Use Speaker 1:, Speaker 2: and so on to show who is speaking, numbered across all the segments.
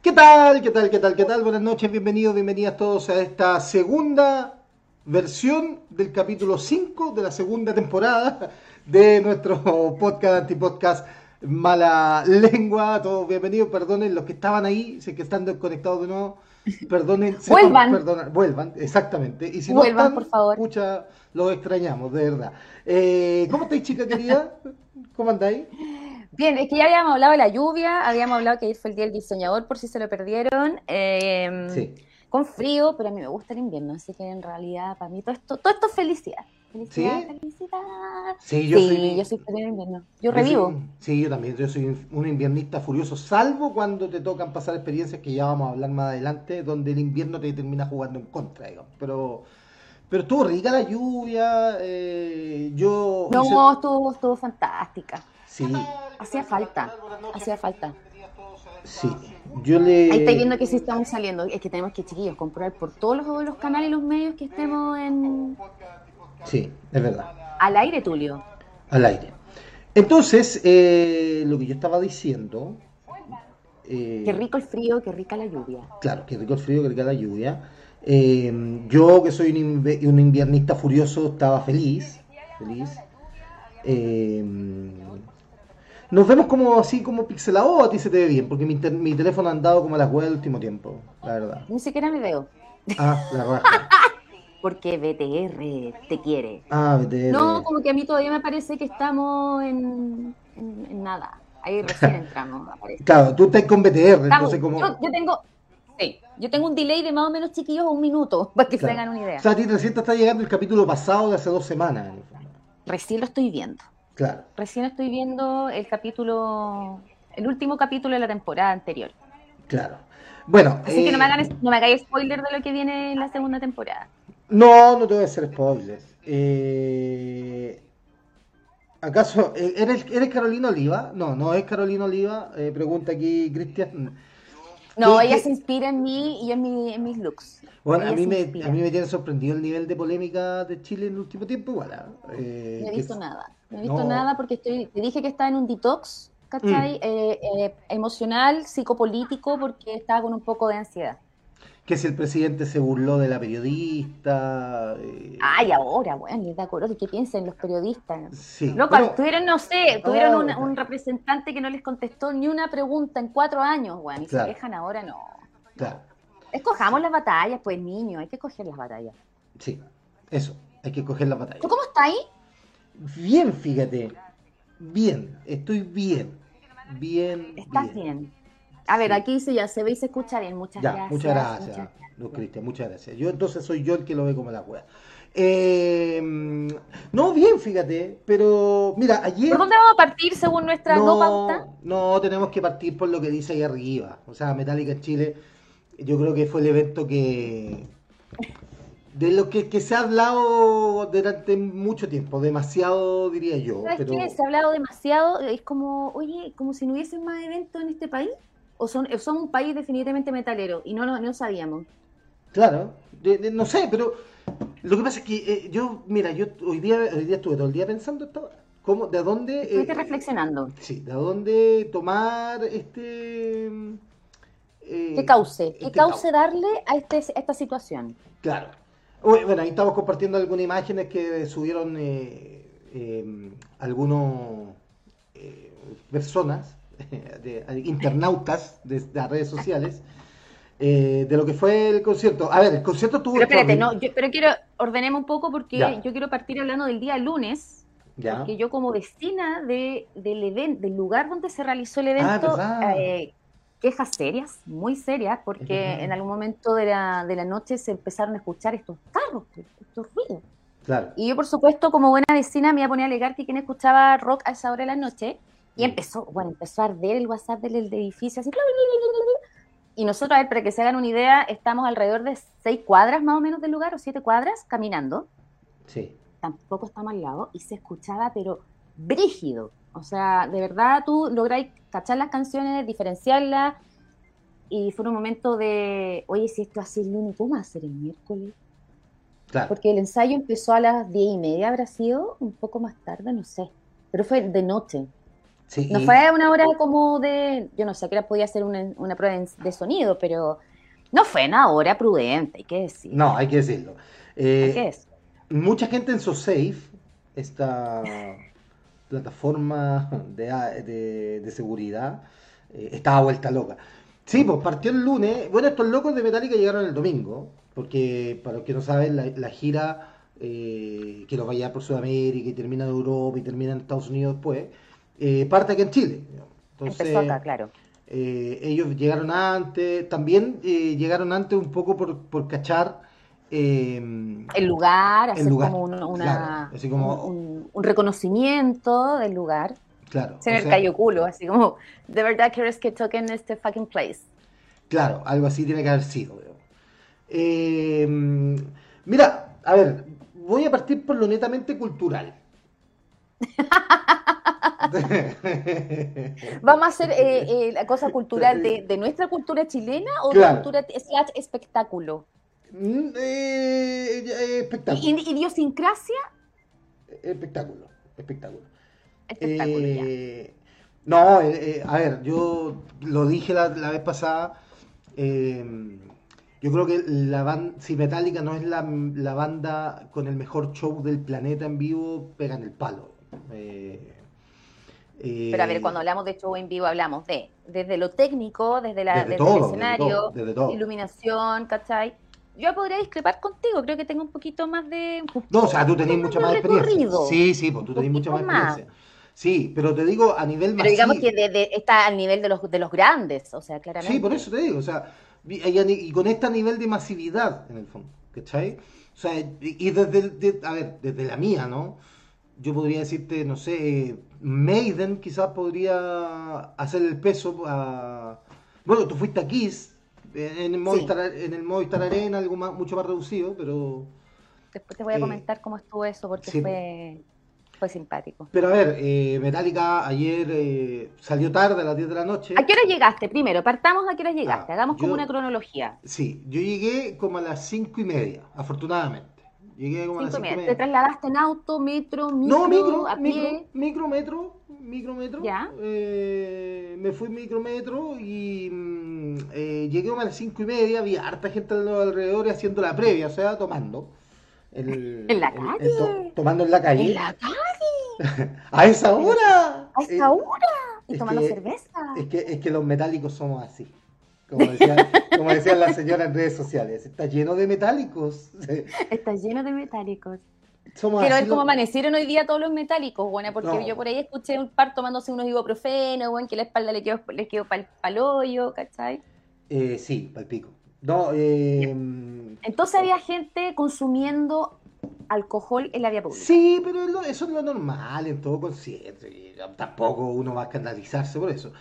Speaker 1: ¿Qué tal? ¿Qué tal? ¿Qué tal? ¿Qué tal? Buenas noches, bienvenidos, bienvenidas todos a esta segunda versión del capítulo 5 de la segunda temporada de nuestro podcast, antipodcast Mala Lengua. Todos bienvenidos, perdonen los que estaban ahí, sé que están desconectados de nuevo. Perdonen,
Speaker 2: vuelvan.
Speaker 1: Vuelvan, exactamente.
Speaker 2: Y si vuelvan, no están, por favor.
Speaker 1: Pucha, los extrañamos, de verdad. Eh, ¿Cómo estáis, chica querida? ¿Cómo andáis?
Speaker 2: Bien, es que ya habíamos hablado de la lluvia, habíamos hablado que ayer fue el día del diseñador, por si se lo perdieron. Em, sí. Con frío, pero a mí me gusta el invierno, así que en realidad para mí todo esto, todo esto es felicidad. Felicidad, ¿Sí? felicidad.
Speaker 1: Sí, yo soy.
Speaker 2: Yo soy feliz invierno. Yo, revivo.
Speaker 1: sí, yo también. Yo soy un inviernista furioso, salvo cuando te tocan pasar experiencias que ya vamos a hablar más adelante, donde el invierno te termina jugando en contra, digamos. Pero. Pero estuvo rica la lluvia. Eh, yo.
Speaker 2: No, estuvo, estuvo fantástica. Sí. Hacía falta, hacía falta.
Speaker 1: Sí, yo le...
Speaker 2: Ahí estáis viendo que sí estamos saliendo. Es que tenemos que, chiquillos, comprar por todos los, los canales y los medios que estemos en...
Speaker 1: Sí, es verdad.
Speaker 2: Al aire, Tulio.
Speaker 1: Al aire. Entonces, eh, lo que yo estaba diciendo...
Speaker 2: Eh, qué rico el frío, qué rica la lluvia.
Speaker 1: Claro, qué rico el frío, qué rica la lluvia. Eh, yo, que soy un, un inviernista furioso, estaba feliz. Feliz. Nos vemos como así como pixelado o a ti se te ve bien, porque mi, mi teléfono ha andado como a las web el último tiempo, la verdad.
Speaker 2: Ni siquiera me veo.
Speaker 1: Ah, la raja.
Speaker 2: porque BTR te quiere.
Speaker 1: Ah, BTR.
Speaker 2: No, como que a mí todavía me parece que estamos en, en, nada. Ahí recién entramos,
Speaker 1: Claro, tú estás con BTR, entonces como...
Speaker 2: Yo, yo, tengo... Sí, yo tengo un delay de más o menos chiquillos un minuto, para que se hagan una idea. O
Speaker 1: sea, a ti recién te está llegando el capítulo pasado de hace dos semanas.
Speaker 2: Recién lo estoy viendo.
Speaker 1: Claro.
Speaker 2: Recién estoy viendo el capítulo, el último capítulo de la temporada anterior.
Speaker 1: Claro. Bueno.
Speaker 2: Así que no me, eh, hagan, no me hagáis spoiler de lo que viene en la segunda temporada.
Speaker 1: No, no te voy a hacer spoilers. Eh, ¿Acaso eh, eres, eres Carolina Oliva? No, no es Carolina Oliva. pregunta aquí Cristian.
Speaker 2: No, ella se inspira en mí y en, mi, en mis looks.
Speaker 1: Bueno, a mí, me, a mí me tiene sorprendido el nivel de polémica de Chile en el último tiempo.
Speaker 2: ¿ah? eh, no he visto nada. No he visto nada porque estoy, te dije que estaba en un detox, ¿cachai? Mm. Eh, eh, emocional, psicopolítico, porque estaba con un poco de ansiedad.
Speaker 1: Que si el presidente se burló de la periodista.
Speaker 2: Ay, ahora, bueno, de acuerdo, ¿qué piensan los periodistas?
Speaker 1: Sí.
Speaker 2: Loco, tuvieron, no sé, tuvieron un, representante que no les contestó ni una pregunta en cuatro años, bueno, y se quejan ahora, no.
Speaker 1: Claro.
Speaker 2: Escojamos las batallas, pues niño, hay que coger las batallas.
Speaker 1: Sí, eso, hay que coger las batallas.
Speaker 2: ¿Tú cómo estás ahí?
Speaker 1: Bien, fíjate. Bien, estoy bien. Bien.
Speaker 2: Estás bien. A ver, aquí dice ya, se ve y se escucha bien. Muchas gracias.
Speaker 1: Muchas gracias, Cristian, muchas gracias. Yo entonces soy yo el que lo ve como la wea. Eh, no, bien, fíjate, pero mira, ayer...
Speaker 2: ¿Por dónde vamos a partir según nuestra no, pauta?
Speaker 1: No, tenemos que partir por lo que dice ahí arriba. O sea, Metallica Chile yo creo que fue el evento que de lo que, se ha hablado durante mucho tiempo, demasiado diría yo.
Speaker 2: ¿Sabes qué? Se ha hablado demasiado, es como, oye, como si no hubiese más eventos en este país, o son, son un país definitivamente metalero, y no lo no sabíamos.
Speaker 1: Claro, no sé, pero lo que pasa es que eh, yo, mira, yo hoy día, hoy día estuve todo el día pensando esto, ¿cómo, de dónde...
Speaker 2: Estuviste eh, reflexionando.
Speaker 1: Sí, de dónde tomar este
Speaker 2: eh, ¿Qué cauce? ¿Qué cauce darle a, este, esta situación?
Speaker 1: Claro. Bueno, ahí estamos compartiendo algunas imágenes que subieron eh, eh, algunos personas, de, internautas de, las redes sociales, de lo que fue el concierto. A ver, el concierto tuvo...
Speaker 2: Pero espérate, no, pero quiero, ordenemos un poco porque yo quiero partir hablando del día lunes, ya. porque yo como vecina de, del, evento, del lugar donde se realizó el ah, evento, quejas serias, muy serias, porque en algún momento de la, de la noche se empezaron a escuchar estos carros, estos ruidos.
Speaker 1: Claro.
Speaker 2: Y yo, por supuesto, como buena vecina, me iba a poner a alegar que quien escuchaba rock a esa hora de la noche, y mm. empezó, bueno, empezó a arder el WhatsApp del, edificio, así, y nosotros, a ver, para que se hagan una idea, estamos alrededor de seis cuadras más o menos del lugar, o siete cuadras, caminando.
Speaker 1: Sí.
Speaker 2: Tampoco estamos al lado, y se escuchaba, pero brígido. O sea, de verdad tú lográis cachar las canciones, diferenciarlas, y fue un momento de, oye, si esto hace el lunes, ¿cómo va a ser el miércoles?
Speaker 1: Claro.
Speaker 2: Porque el ensayo empezó a las diez y media, habrá sido un poco más tarde, no sé, pero fue de noche. no fue una hora como de, yo no sé, que podía hacer una, una prueba de sonido, pero no fue una hora prudente, hay que decir.
Speaker 1: No, hay que decirlo. Eh, mucha gente en SoSafe, esta plataforma de, de, seguridad, eh, estaba vuelta loca. Sí, pues partió el lunes. Bueno, estos locos de Metallica llegaron el domingo, porque para los que no saben, la, gira eh, que los vaya por Sudamérica y termina en Europa y termina en Estados Unidos después, eh, parte aquí en Chile.
Speaker 2: Entonces, acá, claro.
Speaker 1: Ellos llegaron antes, también llegaron antes un poco por, por cachar
Speaker 2: el lugar, hacer como, una, un, reconocimiento del lugar.
Speaker 1: Claro.
Speaker 2: Ser el callo culo, así como, ¿de verdad quieres que toquen este fucking place?
Speaker 1: Claro, algo así tiene que haber sido. mira, a ver, voy a partir por lo netamente cultural.
Speaker 2: ¿Vamos a hacer eh, eh, la cosa cultural de, nuestra cultura chilena o de cultura slash espectáculo?
Speaker 1: Mm, eh, espectáculo.
Speaker 2: ¿Y, ¿Idiosincrasia?
Speaker 1: Espectáculo, espectáculo. No, a ver, yo lo dije la, la vez pasada. Yo creo que la banda, si Metallica no es la, banda con el mejor show del planeta en vivo, pegan el palo.
Speaker 2: Eh, Pero a ver, cuando hablamos de show en vivo, hablamos de desde lo técnico, desde, la, desde, el escenario, iluminación, ¿cachai? Yo podría discrepar contigo, creo que tengo un poquito más de.
Speaker 1: No, o sea, tú tenés mucha más experiencia. Sí, sí, pues tú tenés mucha más, experiencia. Sí, pero te digo a nivel
Speaker 2: más. Pero digamos que está al nivel de los, de los grandes, o sea, claramente.
Speaker 1: Sí, por eso te digo, o sea, y, con este nivel de masividad, en el fondo, ¿cachai? O sea, y desde, a ver, desde la mía, ¿no? Yo podría decirte, no sé, Maiden quizás podría hacer el peso a... Bueno, tú fuiste a Kiss, en el Movistar, en el Movistar Arena, algo mucho más reducido, pero...
Speaker 2: Después te voy a eh, comentar cómo estuvo eso, porque fue fue simpático.
Speaker 1: Pero a ver, eh, Metallica ayer eh, salió tarde a las 10 de la noche.
Speaker 2: ¿A qué hora llegaste? Primero, partamos a qué hora llegaste. Ah, Hagamos como una cronología.
Speaker 1: Sí, yo llegué como a las 5 y media, afortunadamente. Llegué como a las 5 y media.
Speaker 2: ¿Te trasladaste en auto, metro, micro, no, micro, a pie?
Speaker 1: Micro, metro, micrometro. ¿Ya? Eh, me fui micrometro y mm, eh, llegué a las 5 y media. Había harta gente alrededor haciendo la previa, o sea, tomando.
Speaker 2: ¿En la calle?
Speaker 1: tomando en la calle.
Speaker 2: ¿En la calle?
Speaker 1: ¿A esa hora?
Speaker 2: ¿A esa eh, hora? ¿Y tomando cerveza?
Speaker 1: Es que, es que los metálicos somos así. Como decían, como decían las señoras en redes sociales. Está lleno de metálicos.
Speaker 2: Está lleno de metálicos. Somos Quiero ver cómo amanecieron hoy día todos los metálicos, bueno, porque yo por ahí escuché un par tomándose unos ibuprofenos, bueno, que la espalda le quedó, le quedó para el hoyo, ¿cachai?
Speaker 1: Eh, sí, para el pico. No, eh,
Speaker 2: Entonces había gente consumiendo alcohol en la vía pública.
Speaker 1: Sí, pero eso es lo normal en todo concierto. Tampoco uno va a escandalizarse por eso.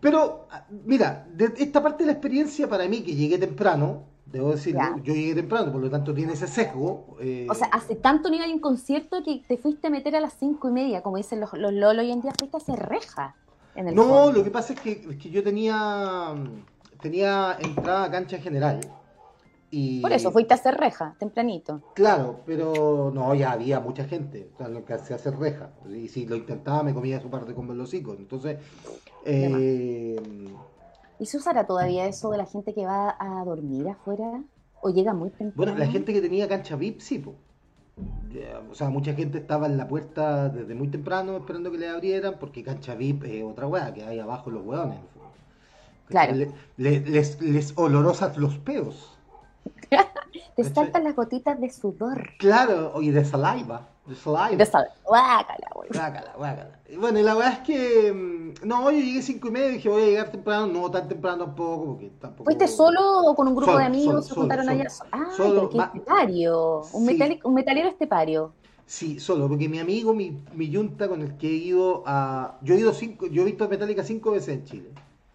Speaker 1: Pero, ah, mira, de esta parte de la experiencia para mí, que llegué temprano, debo decir, yo llegué temprano, por lo tanto tiene ese sesgo.
Speaker 2: Eh, o sea, hace tanto nivel un concierto que te fuiste a meter a las cinco y media, como dicen los, los lolos hoy en día, fuiste a hacer reja. En el
Speaker 1: no, lo que pasa es que, es que yo tenía tenía entrada a cancha general. Y...
Speaker 2: Por eso, fuiste a hacer reja, tempranito.
Speaker 1: Claro, pero no, ya había mucha gente, o sea, lo que hacía hacer reja. Y si lo intentaba, me comía su parte con los hocico. Entonces. Eh...
Speaker 2: ¿Y se usará todavía eso de la gente que va a dormir afuera? ¿O llega muy temprano?
Speaker 1: Bueno, la gente que tenía cancha VIP, sí, pues. O sea, mucha gente estaba en la puerta desde muy temprano esperando que le abrieran, porque cancha VIP es otra weá que hay abajo los hueones.
Speaker 2: Claro.
Speaker 1: les, les olorosas los peos.
Speaker 2: Te saltan las gotitas de sudor.
Speaker 1: Claro, y de saliva. De saliva.
Speaker 2: De saliva. Guácala,
Speaker 1: Guácala, Bueno, y la verdad es que. Mm, no, yo llegué cinco y media y dije voy a llegar temprano. No tan temprano tampoco, porque tampoco.
Speaker 2: ¿Fuiste solo o con un grupo de amigos? se juntaron allá. Ah, pero qué estepario. Un, un metalero estepario.
Speaker 1: Sí, solo, porque mi amigo, mi, mi yunta con el que he ido a. Yo he ido cinco, yo he visto Metallica cinco veces en Chile.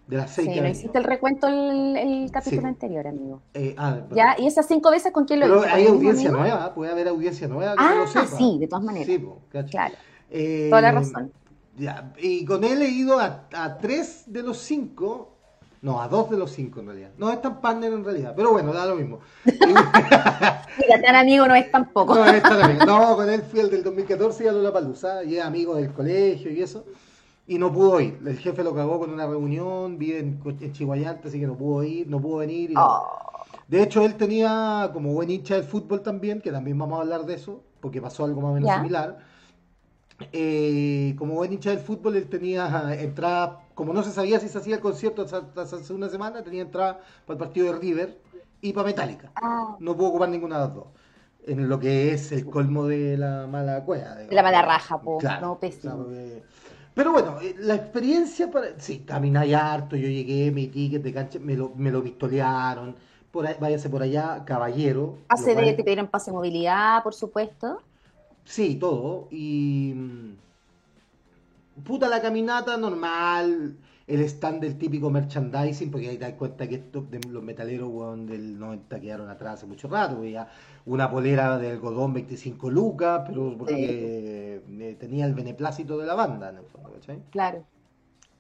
Speaker 1: De las seis
Speaker 2: sí,
Speaker 1: no
Speaker 2: hiciste el recuento el, el capítulo anterior, amigo. Eh, ah, ya, ¿y esas cinco veces con quién lo
Speaker 1: Pero hay audiencia nueva, puede haber audiencia nueva que
Speaker 2: ah, no lo sepa. sí, de todas maneras. Sí, claro. Eh, Toda la razón.
Speaker 1: Ya, y con él he ido a, a, tres de los cinco, no, a dos de los cinco en realidad. No es tan partner en realidad, pero bueno, da lo mismo.
Speaker 2: Mira, tan amigo no es tampoco.
Speaker 1: No, es tan amigo. No, con él fui el del 2014 y a Lola Palusa, y es amigo del colegio y eso. Y no pudo ir. El jefe lo cagó con una reunión, vive en, en así que no pudo ir, no pudo venir. Oh. De hecho, él tenía como buen hincha del fútbol también, que también vamos a hablar de eso, porque pasó algo más o menos similar. Eh, como buen hincha del fútbol, él tenía entrada, como no se sabía si se hacía el concierto hasta, hace una semana, tenía entrada para el partido de River y para Metallica. Ah. No pudo ocupar ninguna de las dos. En lo que es el colmo de la mala cueva.
Speaker 2: La mala raja, po. no, pésimo.
Speaker 1: Pero bueno, eh, la experiencia para. Sí, caminé harto, yo llegué, mi ticket de cancha, me lo, me lo pistolearon. Por váyase por allá, caballero.
Speaker 2: Pase de, te pidieron pase de movilidad, por supuesto.
Speaker 1: Sí, todo. Y. Mm, puta la caminata normal el stand del típico merchandising, porque ahí te das cuenta que estos, los metaleros del 90 quedaron atrás hace mucho rato, ya una polera de algodón 25 lucas, pero porque eh, tenía el beneplácito de la banda, en el fondo, ¿cachai?
Speaker 2: Claro.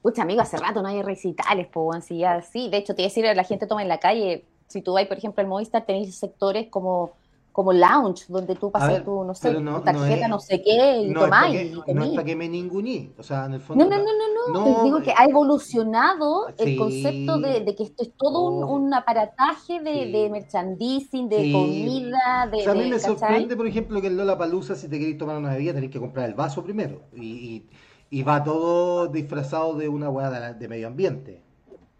Speaker 2: Pucha, amigo, hace rato no hay recitales, pues, si ya, sí, de hecho, te iba a decir, la gente toma en la calle, si tú vas, por ejemplo, al Movistar, tenéis sectores como como lounge, donde tú pasas tu, no sé, tarjeta, no, sé qué, y tomáis.
Speaker 1: No es para que me ninguní, o sea, en el fondo.
Speaker 2: No, no, no, no, no. digo que ha evolucionado el concepto de, que esto es todo un, aparataje de, merchandising, de comida, de.
Speaker 1: O sea, a mí me sorprende, por ejemplo, que en Lola Palusa, si te queréis tomar una bebida, tenéis que comprar el vaso primero. Y, y, va todo disfrazado de una hueá de, medio ambiente.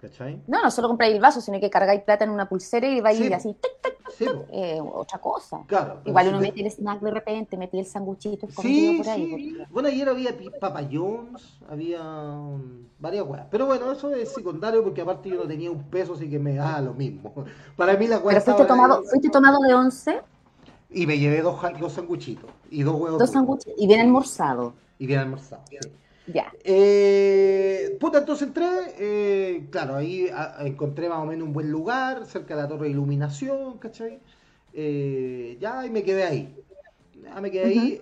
Speaker 1: ¿Cachai?
Speaker 2: No, no solo compráis el vaso, sino que cargáis plata en una pulsera y vais sí. así, eh, otra cosa. Igual uno mete el snack de repente, mete el sanguchito escondido por ahí.
Speaker 1: Bueno, ayer había papayons, había varias weas. Pero bueno, eso es secundario porque aparte yo no tenía un peso, así que me da lo mismo. Para mí la
Speaker 2: ¿Pero fuiste tomado, fuiste tomado de once?
Speaker 1: Y me llevé dos, dos sanguchitos y dos huevos.
Speaker 2: Dos sanguchitos. Y bien almorzado.
Speaker 1: Y bien almorzado,
Speaker 2: Ya.
Speaker 1: Eh, puta, entonces entré, eh, claro, ahí encontré más o menos un buen lugar, cerca de la torre de iluminación, ¿cachai? Eh, ya, y me quedé ahí. Ya me quedé ahí.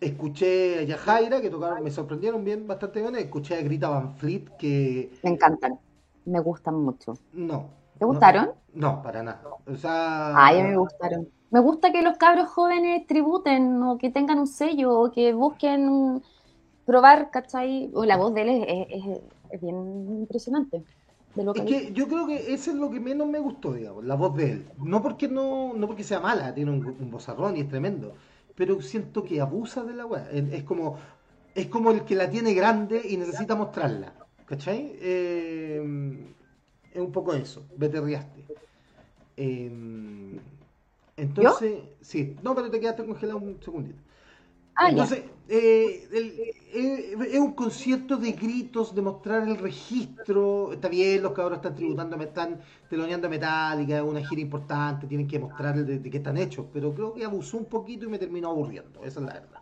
Speaker 1: Escuché a Yajaira, que tocaron, me sorprendieron bien, bastante bien. Escuché a Grita Van Fleet, que...
Speaker 2: Me encantan, me gustan mucho.
Speaker 1: No.
Speaker 2: ¿Te gustaron?
Speaker 1: No, para nada. O sea...
Speaker 2: Ay, me gustaron. Me gusta que los cabros jóvenes tributen o que tengan un sello o que busquen probar, ¿cachai? la voz de él es, bien impresionante.
Speaker 1: es que yo creo que eso es lo que menos me gustó, digamos, la voz de él. No porque no, no porque sea mala, tiene un, un vozarrón y es tremendo, pero siento que abusa de la weá. Es, como es como el que la tiene grande y necesita mostrarla. ¿Cachai? Eh, es un poco eso, vete riaste. Eh, entonces, sí, no, pero te quedaste congelado un segundito. Ah, Entonces, eh, eh, es un concierto de gritos, de mostrar el registro. Está bien, los cabros están tributando, están teloneando a Metallica, es una gira importante, tienen que mostrar de, qué están hechos. Pero creo que abusó un poquito y me terminó aburriendo, esa es la verdad.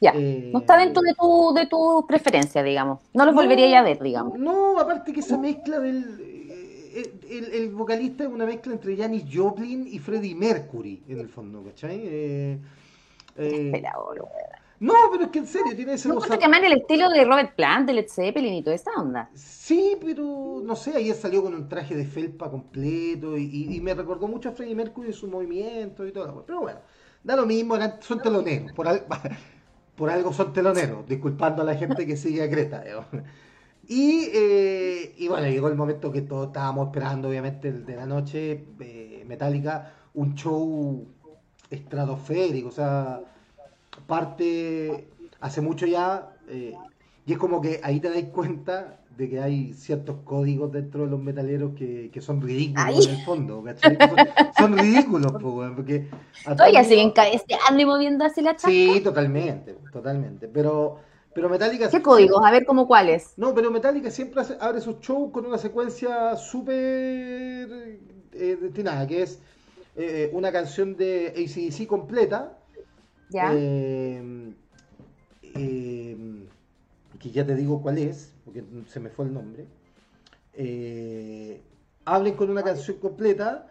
Speaker 2: Ya, eh, no está dentro de tu, de tu preferencia, digamos. No los volvería a ver, digamos.
Speaker 1: No, aparte que esa mezcla del. El, vocalista es una mezcla entre Janis Joplin y Freddie Mercury, en el fondo, ¿cachai? Eh,
Speaker 2: eh,
Speaker 1: no, pero es que en serio tiene ese.
Speaker 2: ¿No que en el estilo de Robert Plant, de Led Zeppelin y toda esa onda?
Speaker 1: Sí, pero no sé, ayer salió con un traje de felpa completo y, me recordó mucho a Freddie Mercury y su movimiento y todo. Pero bueno, da lo mismo, son teloneros. Por, por algo son teloneros, disculpando a la gente que sigue a Creta. Y, eh, y, bueno, llegó el momento que todos estábamos esperando, obviamente, de la noche, eh, Metallica, un show estratosférico, o sea, parte hace mucho ya, eh, y es como que ahí te das cuenta de que hay ciertos códigos dentro de los metaleros que, son ridículos en el fondo, Son, ridículos, porque...
Speaker 2: Todavía siguen caesteando y moviendo así la chasca.
Speaker 1: Sí, totalmente, totalmente, pero... Pero Metallica...
Speaker 2: ¿Qué códigos? A ver cómo cuáles.
Speaker 1: No, pero Metallica siempre abre sus shows con una secuencia súper eh, destinada, que es eh, una canción de ACDC completa. Eh, eh, que ya te digo cuál es, porque se me fue el nombre. hablen con una canción completa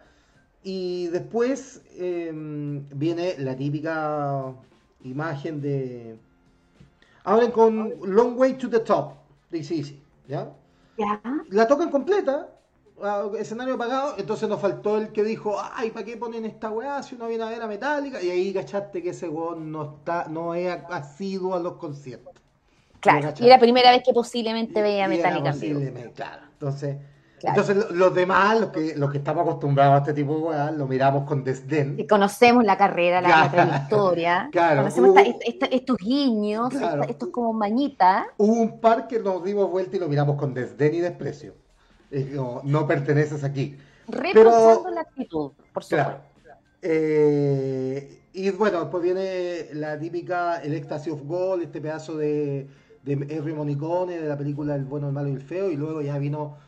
Speaker 1: y después viene la típica imagen de... Hablen con Long Way to the Top de ACDC, ¿ya?
Speaker 2: ¿ya?
Speaker 1: La tocan completa escenario apagado, entonces nos faltó el que dijo, ay, ¿para qué ponen esta weá si uno viene a ver a Metallica? Y ahí cachaste que ese weón no está, no es asiduo a los conciertos.
Speaker 2: Claro, y era la primera vez que posiblemente veía Metallica.
Speaker 1: Posiblemente, claro. Entonces, entonces los demás, los que, los que estamos acostumbrados a este tipo de weas, lo miramos con desdén.
Speaker 2: Y conocemos la carrera, la, trayectoria. Claro, conocemos estos guiños, estos como mañitas.
Speaker 1: Hubo un par que nos dimos vuelta y lo miramos con desdén y desprecio. No, perteneces aquí.
Speaker 2: Reposando la actitud, por supuesto.
Speaker 1: Eh, y bueno, después viene la típica El Ecstasy of Gold, este pedazo de, de Henry Monicone, de la película El bueno, el malo y el feo, y luego ya vino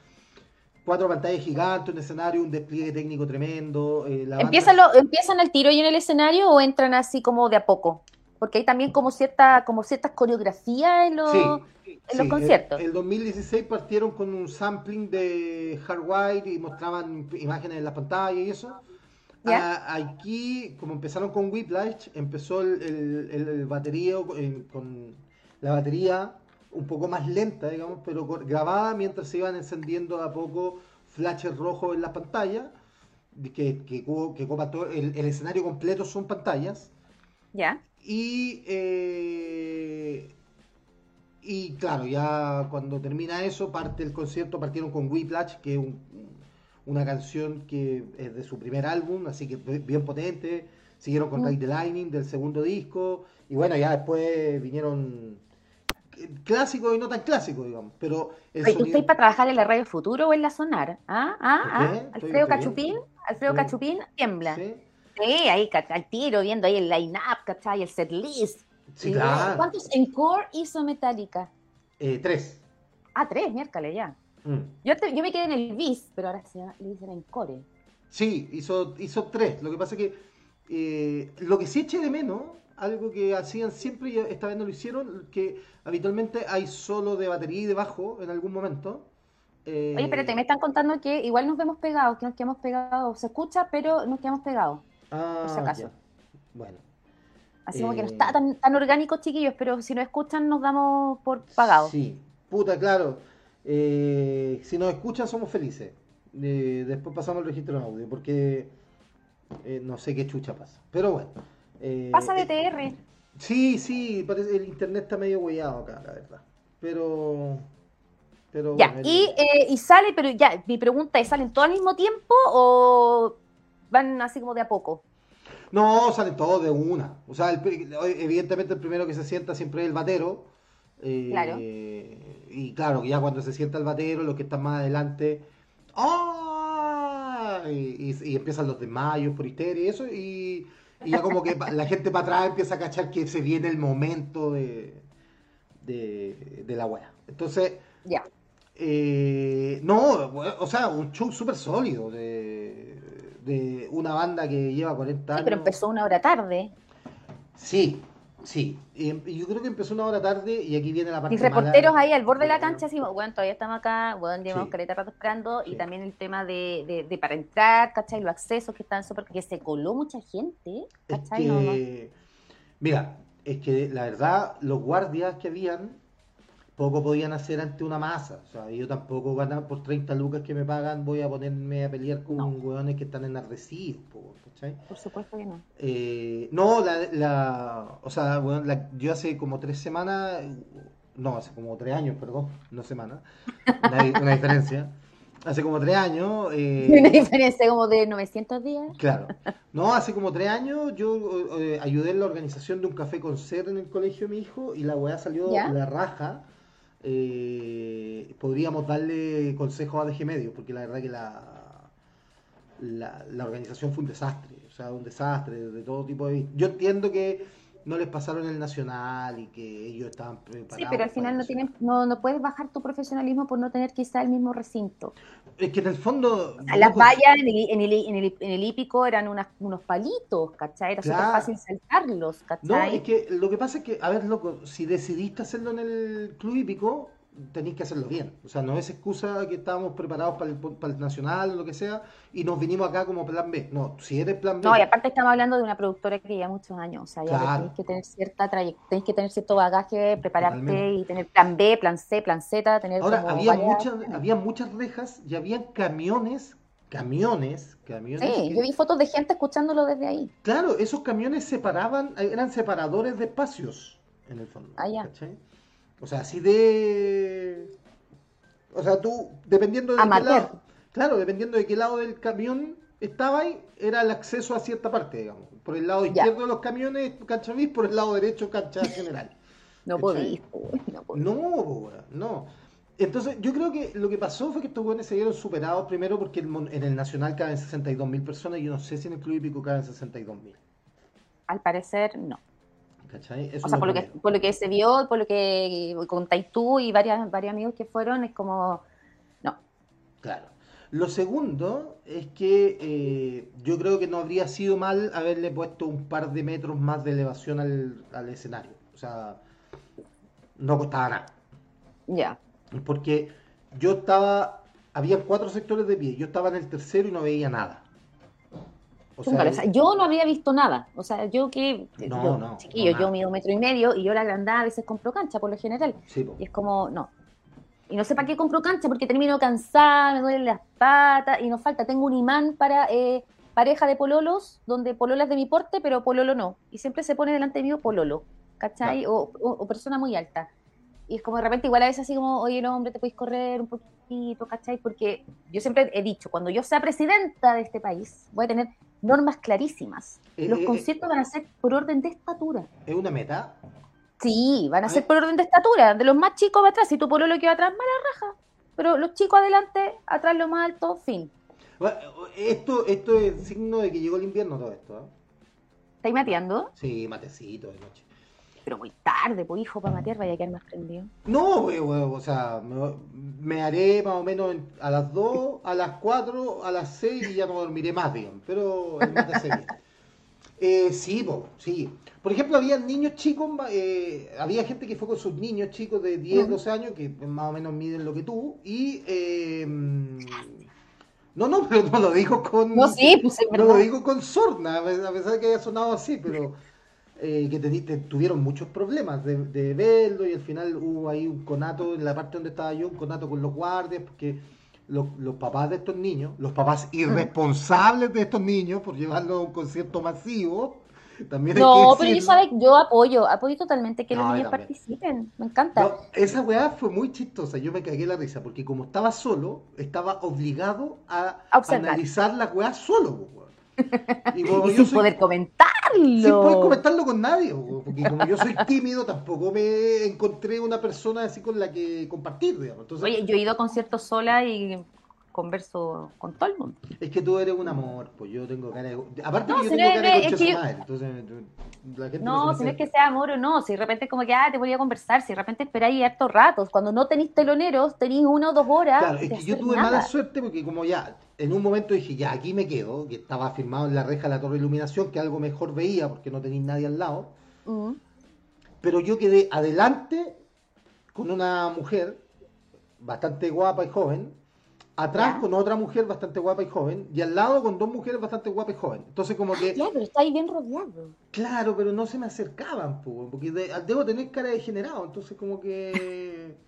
Speaker 1: cuatro pantallas gigantes, un escenario, un despliegue técnico tremendo.
Speaker 2: Eh, ¿Empiezan, lo, ¿Empiezan al tiro y en el escenario o entran así como de a poco? Porque hay también como cierta como ciertas coreografías en los, en los conciertos.
Speaker 1: El, el, 2016 partieron con un sampling de Hardwire y mostraban imágenes en la pantalla y eso. aquí, como empezaron con Whiplash, empezó el, el, el batería eh, con la batería un poco más lenta, digamos, pero grabada mientras se iban encendiendo a poco flashes rojos en la pantalla, que, que, que copa todo, el, escenario completo son pantallas.
Speaker 2: Ya.
Speaker 1: Y, eh, y claro, ya cuando termina eso, parte el concierto, partieron con Whiplash, que es una canción que es de su primer álbum, así que bien potente. Siguieron con mm. Ride the Lightning del segundo disco. Y bueno, ya después vinieron clásico y no tan clásico, digamos. Pero
Speaker 2: el ¿Usted para trabajar en la radio Futuro o en la Sonar? ¿Ah? ¿Ah? ¿Ah? Alfredo Cachupín, Alfredo Cachupín tiembla. ¿Sí? Ahí al tiro, viendo ahí el line-up, ¿cachai? El set list.
Speaker 1: Sí, claro.
Speaker 2: ¿Cuántos encore hizo Metallica?
Speaker 1: Eh, tres.
Speaker 2: Ah, tres, miércoles ya. Mm. Yo, yo, me quedé en el bis, pero ahora se le dicen encore.
Speaker 1: Sí, hizo, hizo tres. Lo que pasa es que eh, lo que sí eché de menos algo que hacían siempre y esta vez no lo hicieron, que habitualmente hay solo de batería y de bajo en algún momento.
Speaker 2: Eh... Oye, espérate, me están contando que igual nos vemos pegados, que nos quedamos pegados, se escucha, pero nos quedamos pegados.
Speaker 1: Ah, por si acaso.
Speaker 2: Bueno. Así como que no está eh, tan, tan orgánico, chiquillos, pero si nos escuchan nos damos por pagados.
Speaker 1: Sí, puta, claro. Eh, si nos escuchan somos felices. Eh, después pasamos el registro en audio, porque no sé qué chucha pasa. Pero bueno.
Speaker 2: Pasa BTR.
Speaker 1: sí, sí, parece, el internet está medio hueado acá, la verdad. Pero. pero
Speaker 2: ya, y, eh, y sale, pero ya, mi pregunta es: ¿salen todos al mismo tiempo o van así como de a poco?
Speaker 1: No, salen todos de una. O sea, evidentemente el primero que se sienta siempre es el batero. Eh, claro. Y claro, ya cuando se sienta el batero, los que están más adelante. ¡Ah! Y, y, empiezan los desmayos por histeria y eso. Y, y ya como que la gente para atrás empieza a cachar que se viene el momento de, de, la wea. Entonces,
Speaker 2: ya.
Speaker 1: Eh, no, o sea, un show súper sólido de, de, una banda que lleva 40 años. Sí,
Speaker 2: pero empezó una hora tarde.
Speaker 1: Sí, Sí, y yo creo que empezó una hora tarde y aquí viene la parte
Speaker 2: Y reporteros ahí al borde de la cancha, así, bueno, todavía estamos acá, bueno, llevamos sí. rato esperando, y también el tema de, de, para entrar, ¿cachai? Los accesos que están súper, que se coló mucha gente, ¿cachai?
Speaker 1: Mira, es que la verdad, los guardias que habían, poco podían hacer ante una masa. O sea, yo tampoco ganar por 30 lucas que me pagan, voy a ponerme a pelear con no. hueones que están en Arrecife,
Speaker 2: por supuesto que no.
Speaker 1: Eh, no, la, la, o sea, bueno, la, yo hace como tres semanas, no, hace como tres años, perdón, no semanas, una, una diferencia. Hace como tres años.
Speaker 2: Eh, una diferencia como de 900 días.
Speaker 1: Claro. No, hace como tres años yo eh, ayudé en la organización de un café con ser en el colegio de mi hijo y la weá salió ¿Ya? la raja. Eh, podríamos darle consejos a DG Medio, porque la verdad que la, la, organización fue un desastre, o sea, un desastre de todo tipo de... Yo entiendo que no les pasaron el nacional y que ellos estaban preparados.
Speaker 2: Sí, pero al final no, tienen, no, no puedes bajar tu profesionalismo por no tener quizá el mismo recinto.
Speaker 1: Es que en el fondo...
Speaker 2: Las vallas en el, en el, en el, en el hípico eran unas, unos palitos, ¿cachai? Era súper fácil saltarlos, ¿cachai?
Speaker 1: No, es que lo que pasa es que, a ver, loco, si decidiste hacerlo en el club hípico, tenéis que hacerlo bien. O sea, no es excusa que estábamos preparados para el, para el, nacional o lo que sea y nos vinimos acá como plan B. No, si eres plan B.
Speaker 2: No, y aparte estamos hablando de una productora que lleva muchos años. O sea, ya claro. tenéis que tener cierta trayectoria, tenéis que tener cierto bagaje, prepararte Totalmente. y tener plan B, plan C, plan Z. Tener
Speaker 1: Ahora, había, muchas, había muchas rejas y habían camiones. Camiones, camiones.
Speaker 2: Sí, que... yo vi fotos de gente escuchándolo desde ahí.
Speaker 1: Claro, esos camiones separaban, eran separadores de espacios, en el fondo.
Speaker 2: Ah, ya.
Speaker 1: ¿cachai? O sea, así de... O sea, tú, dependiendo de qué lado... Claro, dependiendo de qué lado del camión estaba ahí, era el acceso a cierta parte, digamos. Por el lado izquierdo de los camiones, cancha bis, por el lado derecho, cancha general.
Speaker 2: no podía.
Speaker 1: No, no, Entonces, yo creo que lo que pasó fue que estos jóvenes se vieron superados primero porque en el Nacional caben 62.000 personas y yo no sé si en el Club Hípico caben 62.000.
Speaker 2: Al parecer, no. ¿Cachai? o sea, por lo, que, por lo, que, se vio, por lo que contáis tú y varias, varios amigos que fueron, es como, no.
Speaker 1: Claro. Lo segundo es que eh, yo creo que no habría sido mal haberle puesto un par de metros más de elevación al, escenario. O sea, no costaba nada.
Speaker 2: Ya.
Speaker 1: Porque yo estaba, había cuatro sectores de pie, yo estaba en el tercero y no veía nada.
Speaker 2: O sea, yo no había visto nada. O sea, yo que. No, yo, no, chiquillo, yo mido un metro y medio y yo la agrandada a veces compro cancha por lo general. y es como, no, y no sé para qué compro cancha porque termino cansada, me duelen las patas y nos falta. Tengo un imán para eh, pareja de pololos, donde pololas de mi porte, pero pololo no. Y siempre se pone delante mío pololo, ¿cachai? O, persona muy alta. Y es como de repente, igual a veces así como, oye, no, hombre, te puedes correr un poquito, ¿cachai? Porque yo siempre he dicho, cuando yo sea presidenta de este país, voy a tener normas clarísimas. Eh, Los eh, conciertos van a ser por orden de estatura.
Speaker 1: ¿Es una meta?
Speaker 2: Sí, van a ser por orden de estatura. De los más chicos va atrás. Si tu lo que va atrás, mala raja. Pero los chicos adelante, atrás lo más alto, fin.
Speaker 1: esto, esto es signo de que llegó el invierno todo esto. ¿eh?
Speaker 2: ¿Estáis mateando?
Speaker 1: Sí, matecito de noche.
Speaker 2: Pero muy tarde, pues hijo, para matear vaya a quedar más prendido.
Speaker 1: No, wey, o sea, me, haré más o menos a las 2, a las 4, a las 6 y ya no dormiré más bien. Pero el mate se eh, sí, po, sí. Por ejemplo, había niños chicos, eh, había gente que fue con sus niños chicos de 10, 12 años, que más o menos miden lo que tú, y... Eh, no, no, pero no lo dijo con...
Speaker 2: No, sí, pues
Speaker 1: No lo dijo con sorna, a pesar de que haya sonado así, pero... Eh, que te, tuvieron muchos problemas de, de, verlo y al final hubo ahí un conato en la parte donde estaba yo, un conato con los guardias, porque los, los papás de estos niños, los papás irresponsables de estos niños por llevarlo a un concierto masivo,
Speaker 2: no, pero yo, sabes, yo apoyo, apoyo totalmente que los niños participen, me encanta.
Speaker 1: esa weá fue muy chistosa, yo me cagué la risa, porque como estaba solo, estaba obligado a, analizar la weá solo,
Speaker 2: Y, sin poder comentarlo. Sin
Speaker 1: poder comentarlo con nadie, porque como yo soy tímido, tampoco me encontré una persona así con la que compartir, digamos.
Speaker 2: Oye, yo he ido a conciertos sola y converso con todo el mundo.
Speaker 1: Es que tú eres un amor, pues yo tengo cara de... Aparte que yo tengo cara de concha yo... madre, entonces
Speaker 2: la gente no, no si no es que sea amor o no, si de repente como que, ah, te voy a conversar, si de repente esperáis hartos ratos, cuando no tenéis teloneros, tenéis una o dos horas.
Speaker 1: Claro, es que yo tuve mala suerte porque como ya, en un momento dije, ya, aquí me quedo, que estaba firmado en la reja de la torre de iluminación, que algo mejor veía porque no tenéis nadie al lado. Pero yo quedé adelante con una mujer bastante guapa y joven, atrás con otra mujer bastante guapa y joven, y al lado con dos mujeres bastante guapas y joven. Entonces como que...
Speaker 2: Claro, pero está ahí bien rodeado.
Speaker 1: Claro, pero no se me acercaban, porque debo tener cara de generado, entonces como que...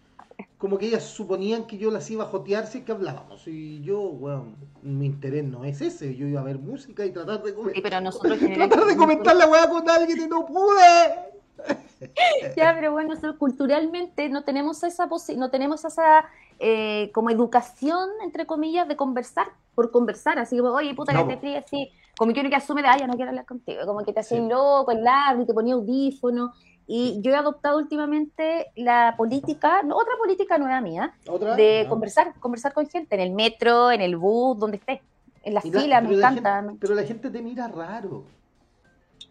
Speaker 1: como que ellas suponían que yo las iba a jotear si es que hablábamos. Y yo, bueno, mi interés no es ese. Yo iba a ver música y tratar de comentar,
Speaker 2: pero nosotros
Speaker 1: tratar de comentar la weá con alguien y no pude.
Speaker 2: ya, pero bueno, nosotros culturalmente no tenemos esa no tenemos esa eh, como educación, entre comillas, de conversar, por conversar, así como, oye, puta, que te ríes, así, como que uno que asume de, ay, ya no quiero hablar contigo, como que te hacía loco, el largo, y te ponía audífono, y yo he adoptado últimamente la política, otra política nueva mía, de conversar, conversar con gente, en el metro, en el bus, donde esté, en la fila, me encanta.
Speaker 1: pero la gente te mira raro.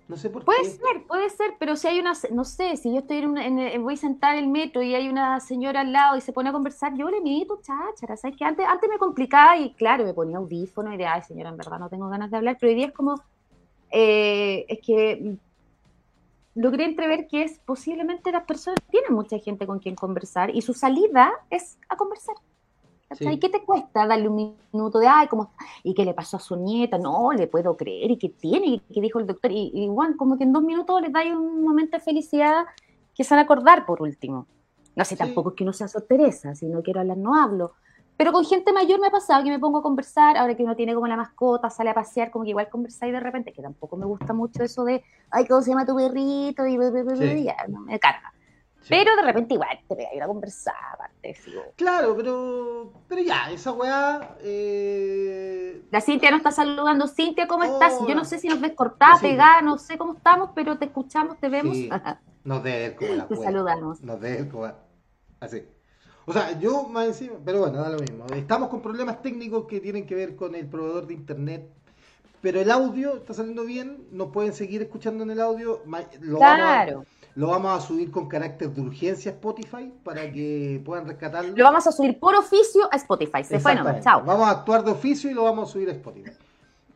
Speaker 1: No sé por
Speaker 2: puede ser, puede ser, pero si hay una, no sé, si yo estoy en, una, en voy a sentar en el metro y hay una señora al lado y se pone a conversar, yo le mido, cháchara, ¿sabes que Antes, antes me complicaba y claro, me ponía audífono y de, ay señora, en verdad no tengo ganas de hablar, pero hoy día es como, eh, es que logré entrever que es posiblemente las personas tienen mucha gente con quien conversar y su salida es a conversar. ¿Y qué te cuesta darle un minuto de, ay, ¿cómo ¿Y qué le pasó a su nieta? No, le puedo creer. ¿Y qué tiene? ¿Y qué dijo el doctor? Y igual, como que en dos minutos les dais un momento de felicidad que se van a acordar por último. No sé, tampoco es que uno sea sorpresa, si no quiero hablar, no hablo. Pero con gente mayor me ha pasado que me pongo a conversar, ahora que uno tiene como la mascota, sale a pasear, como que igual conversáis de repente, que tampoco me gusta mucho eso de, ay, ¿cómo se llama tu perrito? Y, ya, no, me carga. Pero de repente igual te voy a ir a conversar, aparte.
Speaker 1: Claro, pero, pero ya, esa weá... Eh...
Speaker 2: La Cintia nos está saludando. Cintia, ¿cómo estás? Yo no sé si nos ves cortada, pegada, no sé cómo estamos, pero te escuchamos, te vemos.
Speaker 1: Nos de como la
Speaker 2: Te saludamos.
Speaker 1: Nos de como así. O sea, yo más encima, pero bueno, da lo mismo. Estamos con problemas técnicos que tienen que ver con el proveedor de internet pero el audio está saliendo bien, nos pueden seguir escuchando en el audio. Lo claro. Vamos lo vamos a subir con carácter de urgencia a Spotify para que puedan rescatarlo.
Speaker 2: Lo vamos a subir por oficio a Spotify. Se fue chao.
Speaker 1: Vamos a actuar de oficio y lo vamos a subir a Spotify.